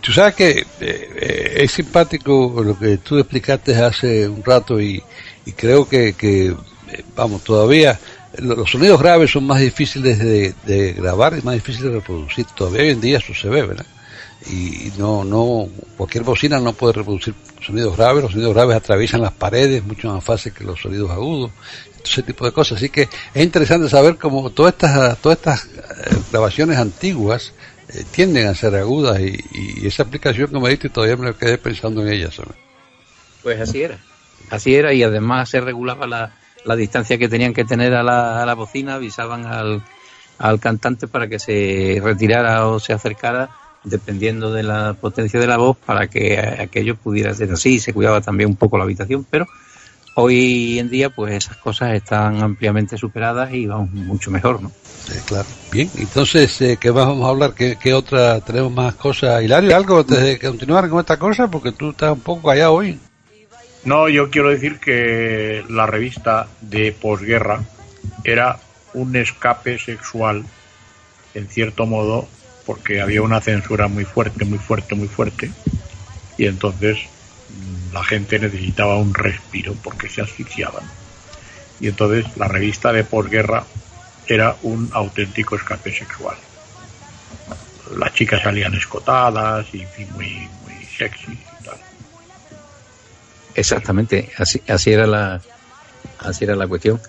Tú sabes que eh, eh, es simpático lo que tú explicaste hace un rato y, y creo que, que, eh, vamos, todavía los sonidos graves son más difíciles de, de grabar y más difíciles de reproducir. Todavía hoy en día eso se ve, ¿verdad? Y, no, no, cualquier bocina no puede reproducir sonidos graves. Los sonidos graves atraviesan las paredes mucho más fácil que los sonidos agudos. Ese tipo de cosas. Así que es interesante saber cómo todas estas, todas estas eh, grabaciones antiguas eh, tienden a ser agudas y, y esa aplicación que me diste todavía me quedé pensando en ella. ¿sabes? Pues así era. Así era y además se regulaba la, la distancia que tenían que tener a la, a la bocina, avisaban al, al cantante para que se retirara o se acercara dependiendo de la potencia de la voz para que aquello pudiera ser así. Se cuidaba también un poco la habitación, pero hoy en día pues esas cosas están ampliamente superadas y vamos mucho mejor, ¿no? Eh, claro. Bien, entonces, eh, ¿qué más vamos a hablar? ¿Qué, qué otra? ¿Tenemos más cosas? Hilario, ¿algo antes de continuar con esta cosa? Porque tú estás un poco allá hoy. No, yo quiero decir que la revista de posguerra era un escape sexual, en cierto modo, porque había una censura muy fuerte, muy fuerte, muy fuerte, y entonces mm, la gente necesitaba un respiro porque se asfixiaban. Y entonces la revista de posguerra era un auténtico escape sexual. Las chicas salían escotadas y en fin, muy, muy sexy y tal. Exactamente, así, así era la así era la cuestión.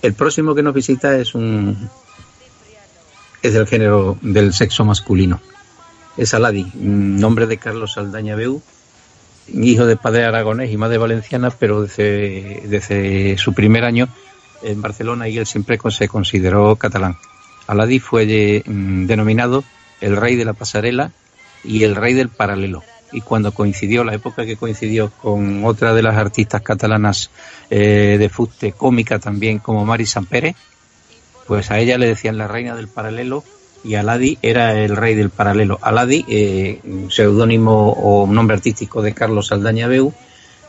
El próximo que nos visita es un es del género del sexo masculino. Es Aladi, nombre de Carlos Saldaña Beu, hijo de padre aragonés y madre valenciana, pero desde, desde su primer año en Barcelona y él siempre se consideró catalán. Aladi fue mm, denominado el rey de la pasarela y el rey del paralelo. Y cuando coincidió, la época que coincidió con otra de las artistas catalanas eh, de fuste cómica también, como Mari Sampere, pues a ella le decían la reina del paralelo y Aladi era el rey del paralelo. Aladi, eh, seudónimo o nombre artístico de Carlos Saldaña Beu,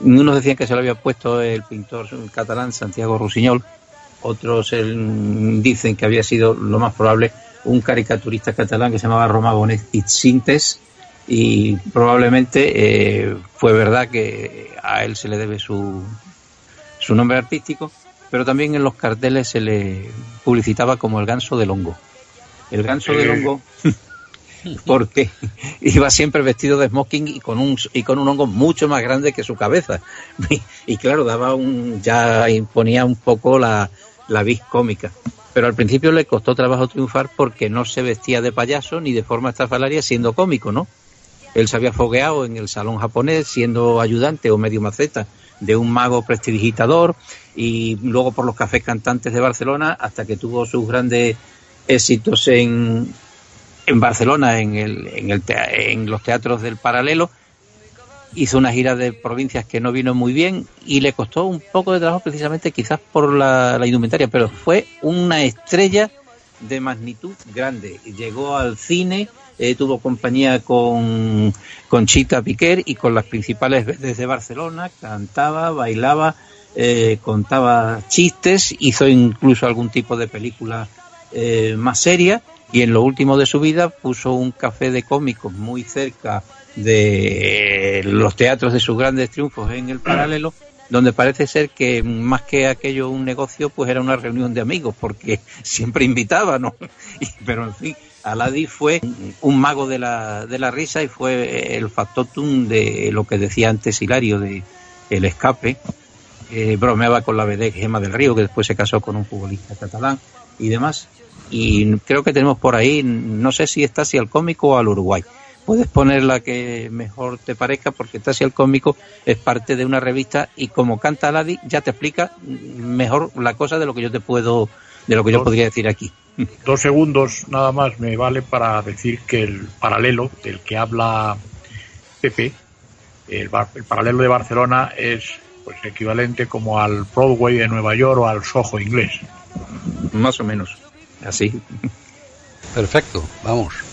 unos decían que se lo había puesto el pintor catalán Santiago Rusiñol, otros eh, dicen que había sido lo más probable un caricaturista catalán que se llamaba Roma Bonet Itzintes y probablemente eh, fue verdad que a él se le debe su, su nombre artístico, pero también en los carteles se le publicitaba como el ganso del hongo. El ganso del Eh. hongo porque iba siempre vestido de smoking y con un y con un hongo mucho más grande que su cabeza y, y claro daba un ya imponía un poco la la vis cómica pero al principio le costó trabajo triunfar porque no se vestía de payaso ni de forma estrafalaria siendo cómico no él se había fogueado en el salón japonés siendo ayudante o medio maceta de un mago prestidigitador y luego por los cafés cantantes de Barcelona hasta que tuvo sus grandes éxitos en, en Barcelona, en, el, en, el en los teatros del paralelo. Hizo una gira de provincias que no vino muy bien y le costó un poco de trabajo precisamente quizás por la, la indumentaria, pero fue una estrella de magnitud grande. Llegó al cine, eh, tuvo compañía con, con Chita Piquer y con las principales veces de Barcelona, cantaba, bailaba, eh, contaba chistes, hizo incluso algún tipo de película eh, más seria y en lo último de su vida puso un café de cómicos muy cerca de los teatros de sus grandes triunfos en el paralelo, donde parece ser que más que aquello un negocio, pues era una reunión de amigos, porque siempre invitaba, ¿no? pero en fin, Aladi fue un mago de la, de la risa y fue el factotum de lo que decía antes Hilario de el escape. bromeaba con la BD Gema del Río, que después se casó con un futbolista catalán y demás. Y creo que tenemos por ahí, no sé si está así al cómico o al Uruguay. Puedes poner la que mejor te parezca porque está así al cómico es parte de una revista y como canta Aladi ya te explica mejor la cosa de lo que yo te puedo, de lo que yo podría decir aquí. Dos segundos nada más me vale para decir que el paralelo del que habla Pepe, el, el paralelo de Barcelona es pues equivalente como al Broadway de Nueva York o al Soho inglés. Más o menos, así. Perfecto, vamos.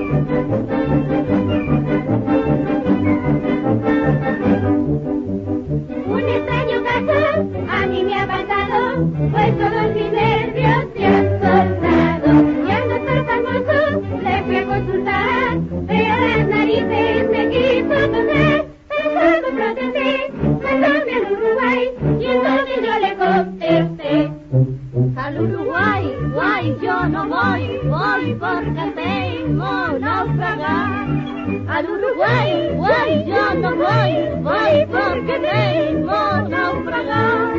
yo voy, voy porque tengo naufragar. Al Uruguay, guay, yo no voy, voy porque tengo naufragar.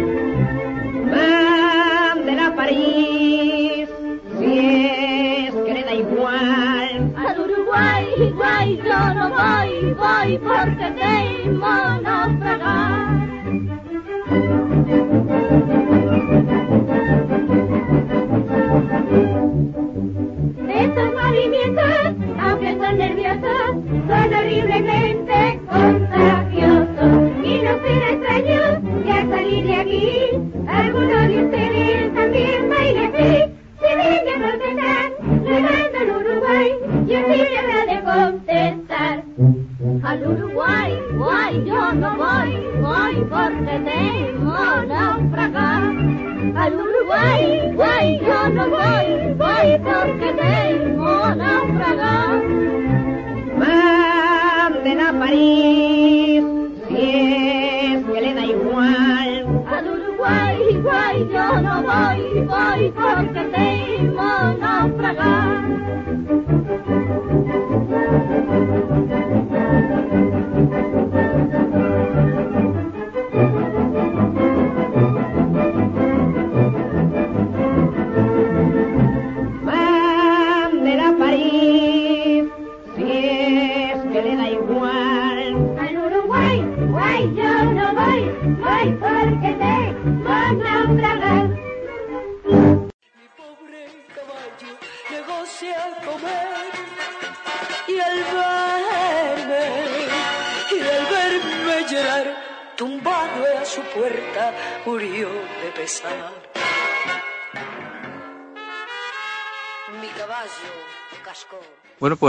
Mándela a París, si es que le da igual. Al Uruguay, guay, yo no voy, voy porque tengo naufragar. Wonderful!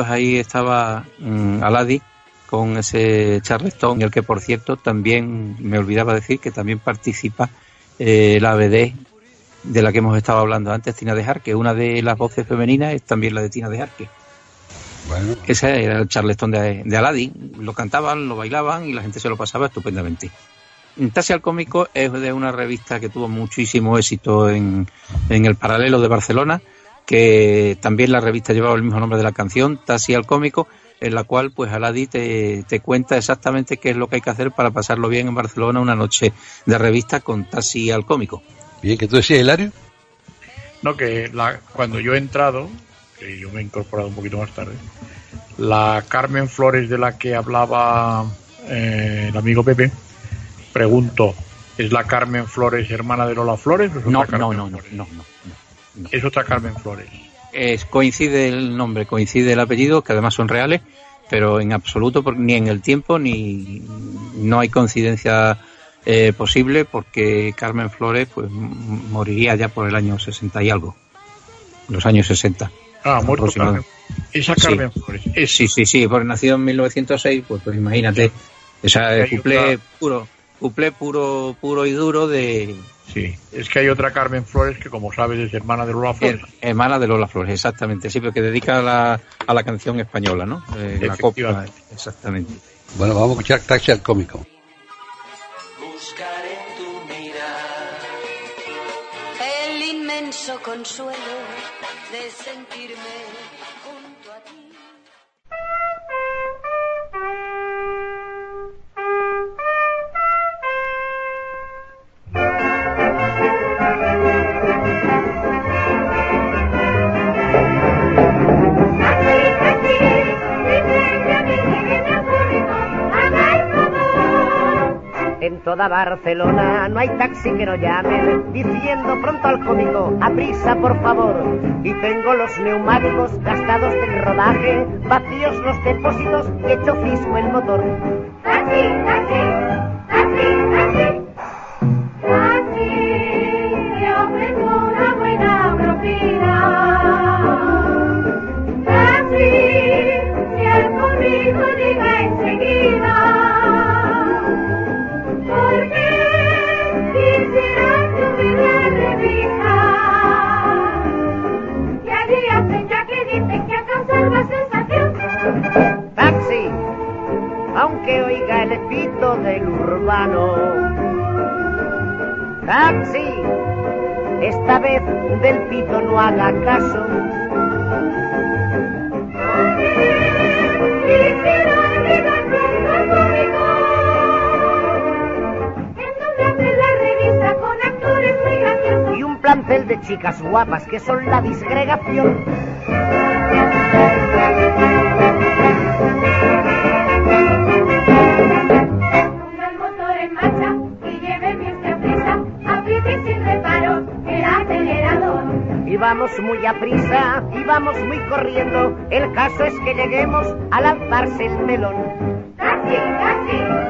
Pues ahí estaba mm, Aladi con ese Charleston, en el que por cierto también me olvidaba decir que también participa eh, la BD de la que hemos estado hablando antes, Tina de Jarque. Una de las voces femeninas es también la de Tina de Jarque. Bueno, Ese era el Charleston de, de Aladdin. Lo cantaban, lo bailaban y la gente se lo pasaba estupendamente. Taxi al cómico es de una revista que tuvo muchísimo éxito en, en el paralelo de Barcelona, que también la revista llevaba el mismo nombre de la canción, Taxi al cómico, en la cual pues Aladi te, te cuenta exactamente qué es lo que hay que hacer para pasarlo bien en Barcelona una noche de revista con Taxi al cómico. Bien, que tú decías, Hilario. No, que la, cuando yo he entrado, que yo me he incorporado un poquito más tarde, la Carmen Flores de la que hablaba eh, el amigo Pepe, pregunto, ¿es la Carmen Flores hermana de Lola Flores? o es No, otra no, no, no, Flores? no, no, no. Es otra Carmen Flores. Es, coincide el nombre, coincide el apellido, que además son reales, pero en absoluto ni en el tiempo ni no hay coincidencia eh, posible porque Carmen Flores pues moriría ya por el año 60 y algo, los años 60. Ah, muerto Carmen. Esa Carmen Flores. Sí, sí, sí, porque nació en 1906, pues, pues imagínate, esa cuplé puro, cuplé puro, puro y duro de... Sí, es que hay otra Carmen Flores que como sabes es hermana de Lola Flores. hermana de Lola Flores, exactamente, sí, porque dedica a la, a la canción española, ¿no? Eh, la copia, exactamente. Bueno, vamos a escuchar Taxi al cómico. Buscaré tu mirar el inmenso consuelo de sentirme En toda Barcelona no hay taxi que no llame diciendo pronto al cómico, a prisa por favor. Y tengo los neumáticos gastados del rodaje, vacíos los depósitos, hecho fisco el motor. Taxi, taxi, Taxi, aunque oiga el pito del urbano. Taxi, esta vez del pito no haga caso. Y un plantel de chicas guapas que son la disgregación. Vamos muy a prisa, y vamos muy corriendo. El caso es que lleguemos a lanzarse el melón. Taxi, taxi,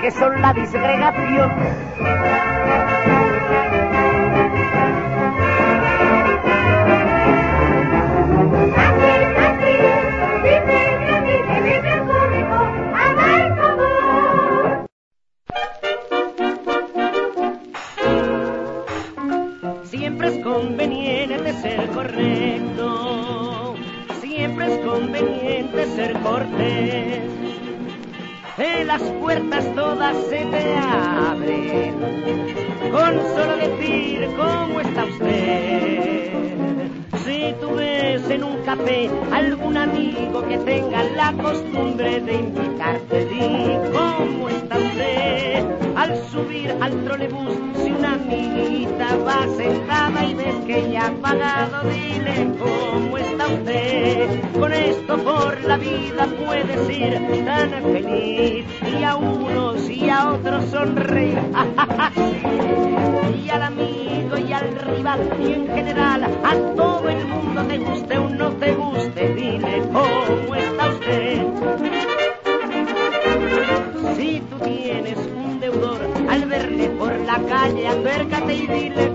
que son la disgregación. Dile cómo está usted. Con esto por la vida puedes ir tan feliz y a unos y a otros sonreír. y al amigo y al rival y en general a todo el mundo te guste o no te guste, dile cómo está usted. Si tú tienes un deudor, al verle por la calle, acércate y dile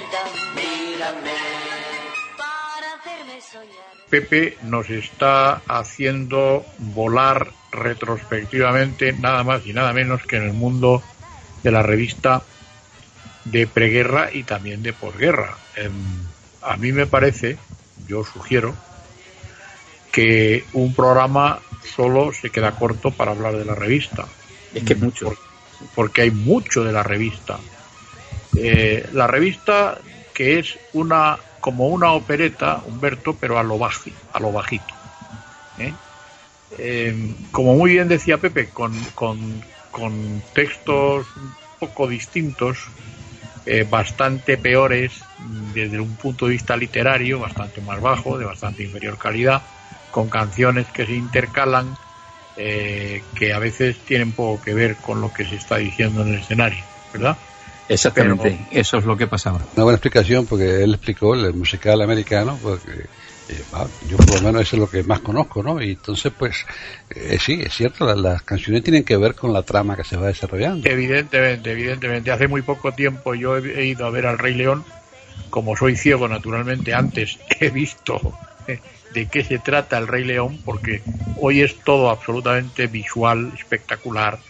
verdad. Mírame, para hacerme soñar. Pepe nos está haciendo volar retrospectivamente nada más y nada menos que en el mundo de la revista de preguerra y también de posguerra. Em, a mí me parece, yo sugiero, que un programa solo se queda corto para hablar de la revista. Es que es mucho. Por- porque hay mucho de la revista. Eh, la revista que es una como una opereta, Humberto, pero a lo baji, a lo bajito. ¿eh? Eh, como muy bien decía Pepe, con, con- con textos un poco distintos, eh, bastante peores desde un punto de vista literario, bastante más bajo, de bastante inferior calidad, con canciones que se intercalan, eh, que a veces tienen poco que ver con lo que se está diciendo en el escenario, ¿verdad? Exactamente, eso es lo que pasaba. Una buena explicación porque él explicó el musical americano, porque eh, yo por lo menos eso es lo que más conozco, ¿no? Y entonces, pues, eh, sí, es cierto, la- las canciones tienen que ver con la trama que se va desarrollando. Evidentemente, evidentemente. Hace muy poco tiempo yo he, he ido a ver al Rey León. Como soy ciego, naturalmente, antes he visto eh, de qué se trata el Rey León, porque hoy es todo absolutamente visual, espectacular.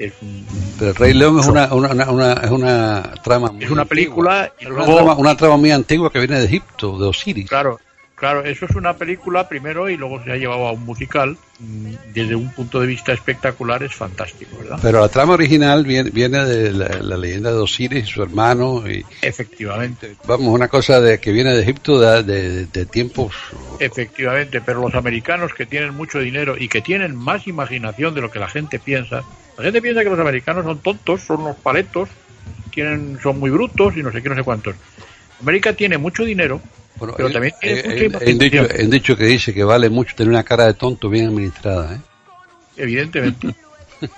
Es, un- Pero el Rey León es una, una, una, es una trama muy es una antigua. película y Es una, luego, trama, una trama muy antigua que viene de Egipto, de Osiris. claro, claro, eso es una película primero y luego se ha llevado a un musical. Mm, Desde un punto de vista espectacular es fantástico, ¿verdad? Pero la trama original viene, viene de la, la leyenda de Osiris y su hermano. Y, Efectivamente, vamos, una cosa de que viene de Egipto de, de- de tiempos. Efectivamente, pero los americanos que tienen mucho dinero y que tienen más imaginación de lo que la gente piensa, la gente piensa que los americanos son tontos, son unos paletos, tienen, son muy brutos y no sé qué, no sé cuántos. América tiene mucho dinero, Bueno, pero él- también tiene mucha él- él dicho, imaginación, él dicho que dice que vale mucho tener una cara de tonto bien administrada. ¿eh? evidentemente.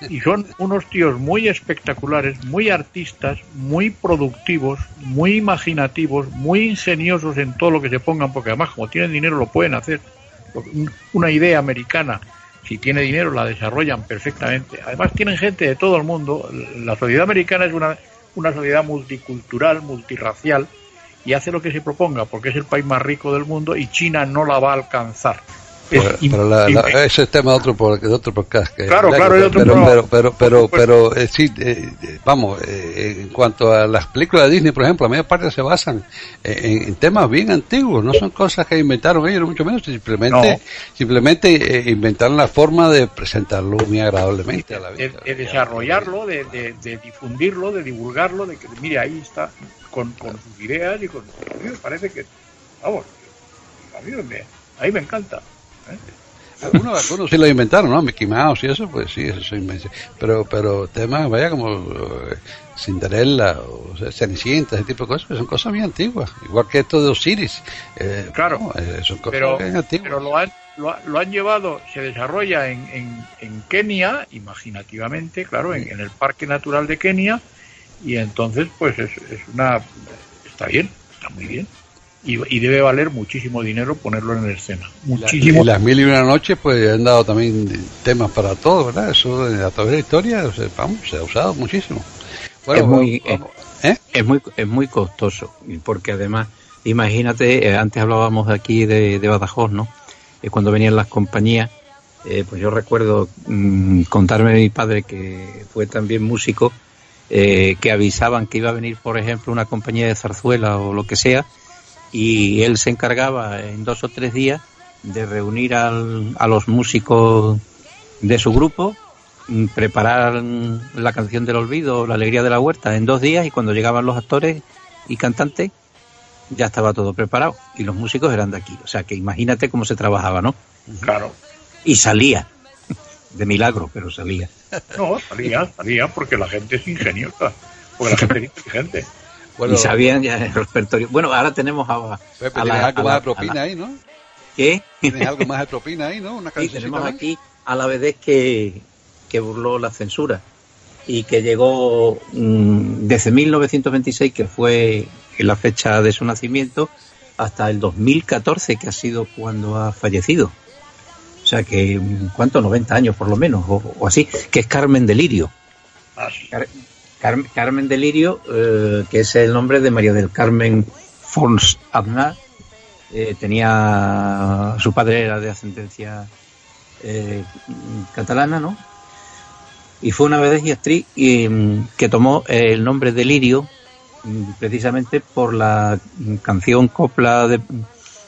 Y son unos tíos muy espectaculares, muy artistas, muy productivos, muy imaginativos, muy ingeniosos en todo lo que se pongan, porque además como tienen dinero lo pueden hacer. Una idea americana, si tiene dinero, la desarrollan perfectamente. Además tienen gente de todo el mundo. La sociedad americana es una, una sociedad multicultural, multirracial, y hace lo que se proponga, porque es el país más rico del mundo y China no la va a alcanzar. Pero, la- ese es tema de otro, por- de otro podcast. que- Claro, claro, es otro pero, pero, pero, pero, pero, eh, sí, eh, eh, vamos, eh, en cuanto a las películas de Disney, por ejemplo, la mayor parte se basan en, en temas bien antiguos, no son cosas que inventaron ellos, mucho menos, simplemente, No. simplemente inventaron la forma de presentarlo muy agradablemente a la de, vista. de desarrollarlo, de, de- de difundirlo, de divulgarlo, de que, mire, ahí está, con, con sus ideas y con... A mí me parece que, vamos, a mí me, a mí me encanta. ¿Eh? Algunos, algunos sí lo inventaron, ¿no? Mickey Mouse y eso, pues sí, eso es invención. Pero, pero temas, vaya, como eh, Cinderella o Cenicienta, ese tipo de cosas, que son cosas muy antiguas. Igual que esto de Osiris. Eh, Claro, no, eh, son cosas Pero, bien antiguas. pero lo, han, lo, ha- lo han llevado, se desarrolla en, en, en Kenia, imaginativamente, claro, en, en el Parque Natural de Kenia, y entonces, pues es, es una... Está bien, está muy bien. Y, y debe valer muchísimo dinero ponerlo en escena. Muchísimo. Y las mil y una noches, pues han dado también temas para todo, ¿verdad? Eso eh, a través de la historia, o sea, vamos, se ha usado muchísimo. Es muy- vamos, ¿eh? Es muy, es muy costoso, y porque además, imagínate, eh, antes hablábamos aquí de, de Badajoz, ¿no? Eh, cuando venían las compañías, eh, pues yo recuerdo mm, contarme a mi padre, que fue también músico, eh, que avisaban que iba a venir, por ejemplo, una compañía de zarzuela o lo que sea, y él se encargaba en dos o tres días de reunir al- a los músicos de su grupo, mm, preparar la canción del olvido, la alegría de la huerta en dos días y cuando llegaban los actores y cantantes ya estaba todo preparado y los músicos eran de aquí. O sea que imagínate cómo se trabajaba, ¿no? Claro. Y salía. De milagro, pero salía. No, salía, salía porque la gente es ingeniosa, porque la gente es inteligente. Bueno, y sabían ya el repertorio. Bueno, ahora tenemos a, Pepe, a tienes la- algo a más la- de propina la- ahí, ¿no? ¿Qué? Tienes algo más de propina ahí, ¿no? Una Sí, tenemos más. aquí a la vez que, que burló la censura y que llegó mm, desde 1926, que fue la fecha de su nacimiento, hasta el 2014, que ha sido cuando ha fallecido. O sea que, ¿cuánto? 90 años por lo menos, o, así, que es Carmen Delirio. Carmen Delirio, eh, que es el nombre de María del Carmen Fons Aznar, eh, tenía, su padre era de ascendencia eh, catalana, ¿no? Y fue una vez y actriz y, mm, que tomó el nombre de Lirio mm, precisamente por la canción copla de,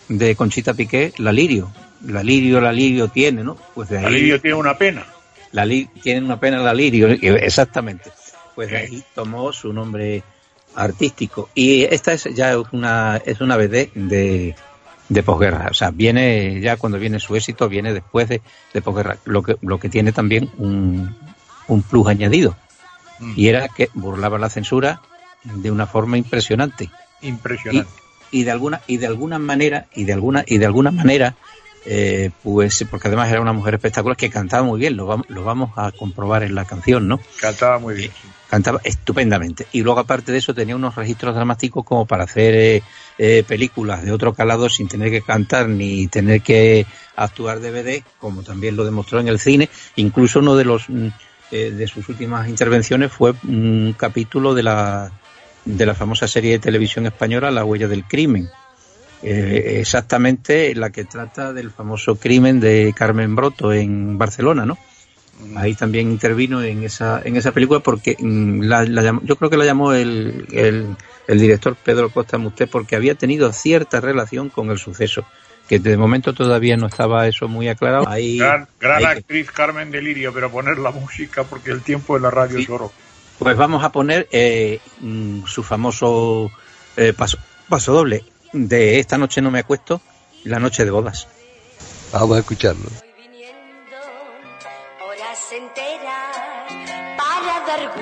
de Conchita Piqué, La Lirio. La Lirio, La Lirio tiene, ¿no? Pues de ahí, la Lirio tiene una pena. La tiene una pena La Lirio, exactamente. Pues de ahí tomó su nombre artístico. Y esta es ya una, es una BD de, de posguerra. O sea, viene ya cuando viene su éxito, viene después de, de posguerra. Lo que, lo que tiene también un, un plus añadido. Mm. Y era que burlaba la censura de una forma impresionante. Impresionante. Y, de alguna, y de alguna manera, y de alguna, y de alguna manera, eh, pues porque además era una mujer espectacular que cantaba muy bien, lo vamos, lo vamos a comprobar en la canción, ¿no? Cantaba muy bien. Cantaba estupendamente. Y luego aparte de eso tenía unos registros dramáticos como para hacer eh, eh, películas de otro calado sin tener que cantar ni tener que actuar DVD, como también lo demostró en el cine. Incluso uno de los mm, de sus últimas intervenciones fue un capítulo de la de la famosa serie de televisión española La huella del crimen. Eh, exactamente la que trata del famoso crimen de Carmen Broto en Barcelona, ¿no? Ahí también intervino en esa, en esa película porque mm, la, yo creo que la llamó el, el, director Pedro Costa Musté porque había tenido cierta relación con el suceso, que de momento todavía no estaba eso muy aclarado. Ahí, gran, actriz Carmen Delirio, pero poner la música porque el tiempo de la radio es oro. Pues vamos a poner eh, mm, su famoso eh, paso, paso doble de Esta noche no me acuesto, la noche de bodas. Vamos a escucharlo.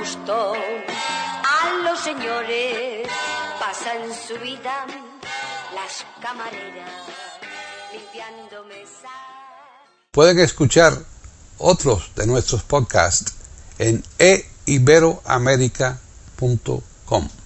Gusto a los señores. Pasan su vida las camareras limpiando mesas. Pueden escuchar otros de nuestros podcasts en eiberoamerica.com.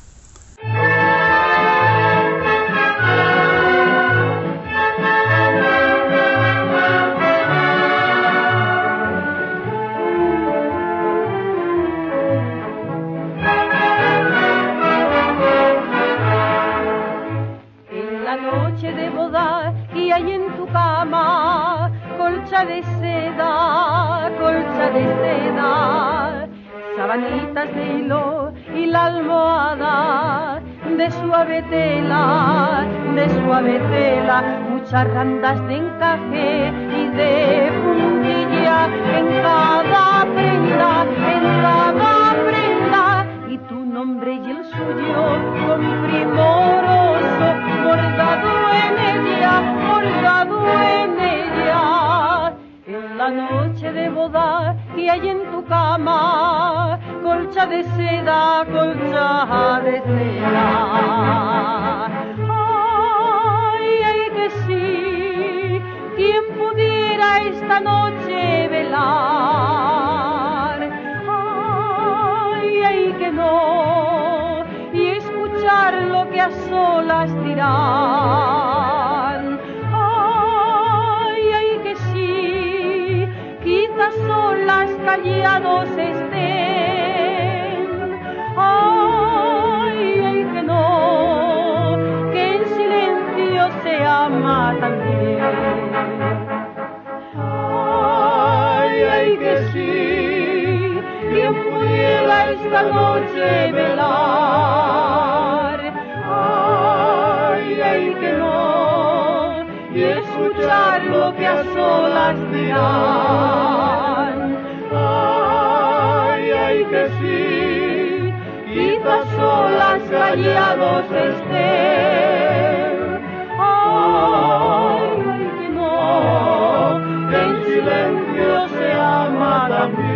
sabanitas de hilo y la almohada de suave tela, de suave tela, muchas randas de encaje y de puntilla en cada prenda, en cada prenda, y tu nombre y el suyo con primoroso bordado en ella, bordado en ella. La noche de boda y hay en tu cama colcha de seda, colcha de seda. Ay, ay que sí, quien pudiera esta noche velar. Ay, ay que no, y escuchar lo que a solas dirán solas callados solas dirán. solas callados estén. Ay, que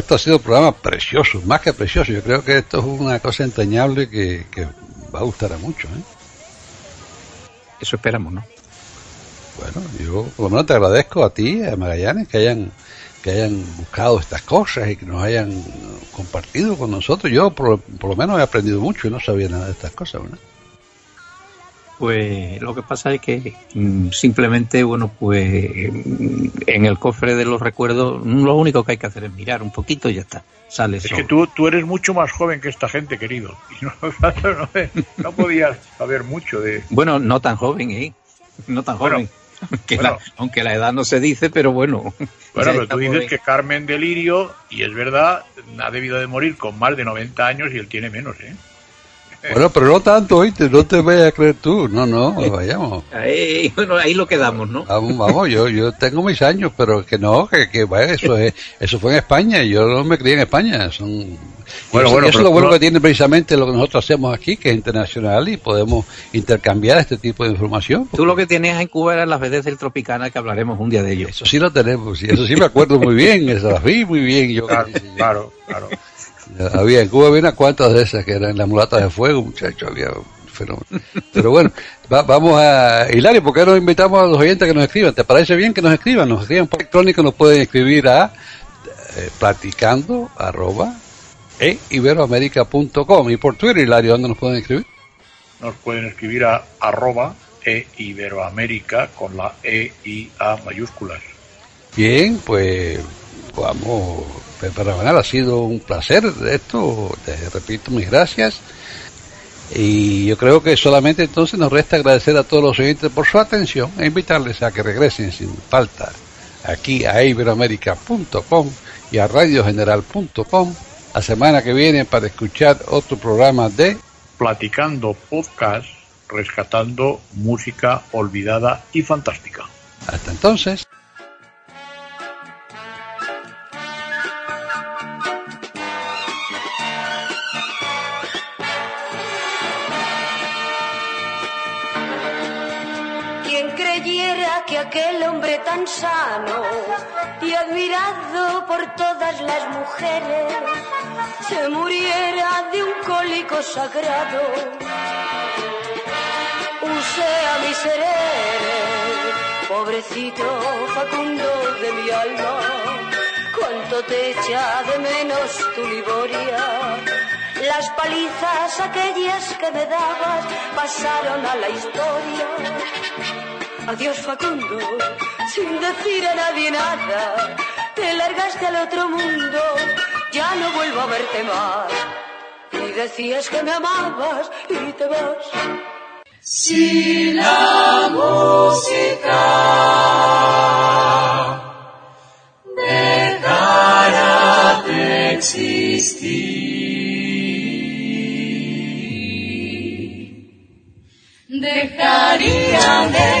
esto ha sido un programa precioso, más que precioso. Yo creo que esto es una cosa entrañable que, que va a gustar a muchos. ¿eh? Eso esperamos, ¿no? Bueno, yo por lo menos te agradezco a ti, a Magallanes, que hayan que hayan buscado estas cosas y que nos hayan compartido con nosotros. Yo por, por lo menos he aprendido mucho y no sabía nada de estas cosas, ¿verdad? Pues lo que pasa es que mm, simplemente, bueno, pues mm, en el cofre de los recuerdos lo único que hay que hacer es mirar un poquito y ya está. Sale Es que tú, tú eres mucho más joven que esta gente, querido. Y no, no, no podías saber mucho de... Bueno, no tan joven, ¿eh? No tan Bueno, joven. Aunque, bueno. la, aunque la edad no se dice, pero bueno. Bueno, pero tú dices joven. que Carmen Delirio, y es verdad, ha debido de morir con más de 90 años y él tiene menos, ¿eh? Bueno, pero no tanto, oíste, no te vayas a creer tú. No, no, vayamos. Ahí, bueno, ahí lo quedamos, ¿no? Vamos, vamos, yo, yo tengo mis años, pero que no, que, que bueno, eso es, eso fue en España, yo no me crié en España, son, Bueno, eso, bueno, eso es lo bueno no- que tiene precisamente lo que nosotros hacemos aquí, que es internacional y podemos intercambiar este tipo de información. Tú lo que tenías en Cuba eran las veces del Tropicana, que hablaremos un día de ello. Eso sí lo tenemos, y eso sí me acuerdo muy bien, eso las vi muy bien. Yo, Claro, claro, claro. había en Cuba había unas cuantas de esas que eran las mulatas de fuego, muchachos, había un fenómeno. Pero bueno, va- vamos a Hilario, ¿por qué nos invitamos a los oyentes que nos escriban? ¿Te parece bien que nos escriban? Nos escriban por electrónico, nos pueden escribir a eh, platicando arroba e iberoamerica.com y por Twitter, Hilario, ¿dónde nos pueden escribir? Nos pueden escribir a arroba e Iberoamérica con la E y A mayúsculas. Bien, pues vamos, pues, para ganar ha sido un placer esto, te repito mis gracias. Y yo creo que solamente entonces nos resta agradecer a todos los oyentes por su atención e invitarles a que regresen sin falta aquí a iberoamérica.com y a radiogeneral.com la semana que viene para escuchar otro programa de Platicando podcast, rescatando música olvidada y fantástica. hasta entonces. Que aquel hombre tan sano y admirado por todas las mujeres se muriera de un cólico sagrado. Use a miserere, pobrecito Facundo de mi alma, cuánto te echa de menos tu Liboria. Las palizas aquellas que me dabas pasaron a la historia. Adiós Facundo, sin decir a nadie nada, te largaste al otro mundo, ya no vuelvo a verte más. Y decías que me amabas y te vas. Si la música dejara de existir, dejarían de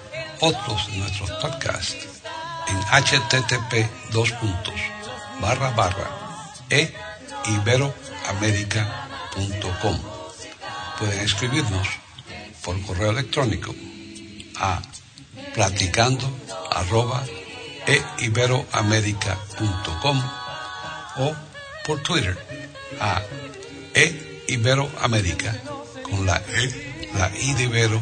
otros de nuestros podcasts en http dos puntos, barra barra e iberoamerica.com. Pueden escribirnos por correo electrónico a platicando arroba e iberoamerica.com o por Twitter a e iberoamerica con la e la i de ibero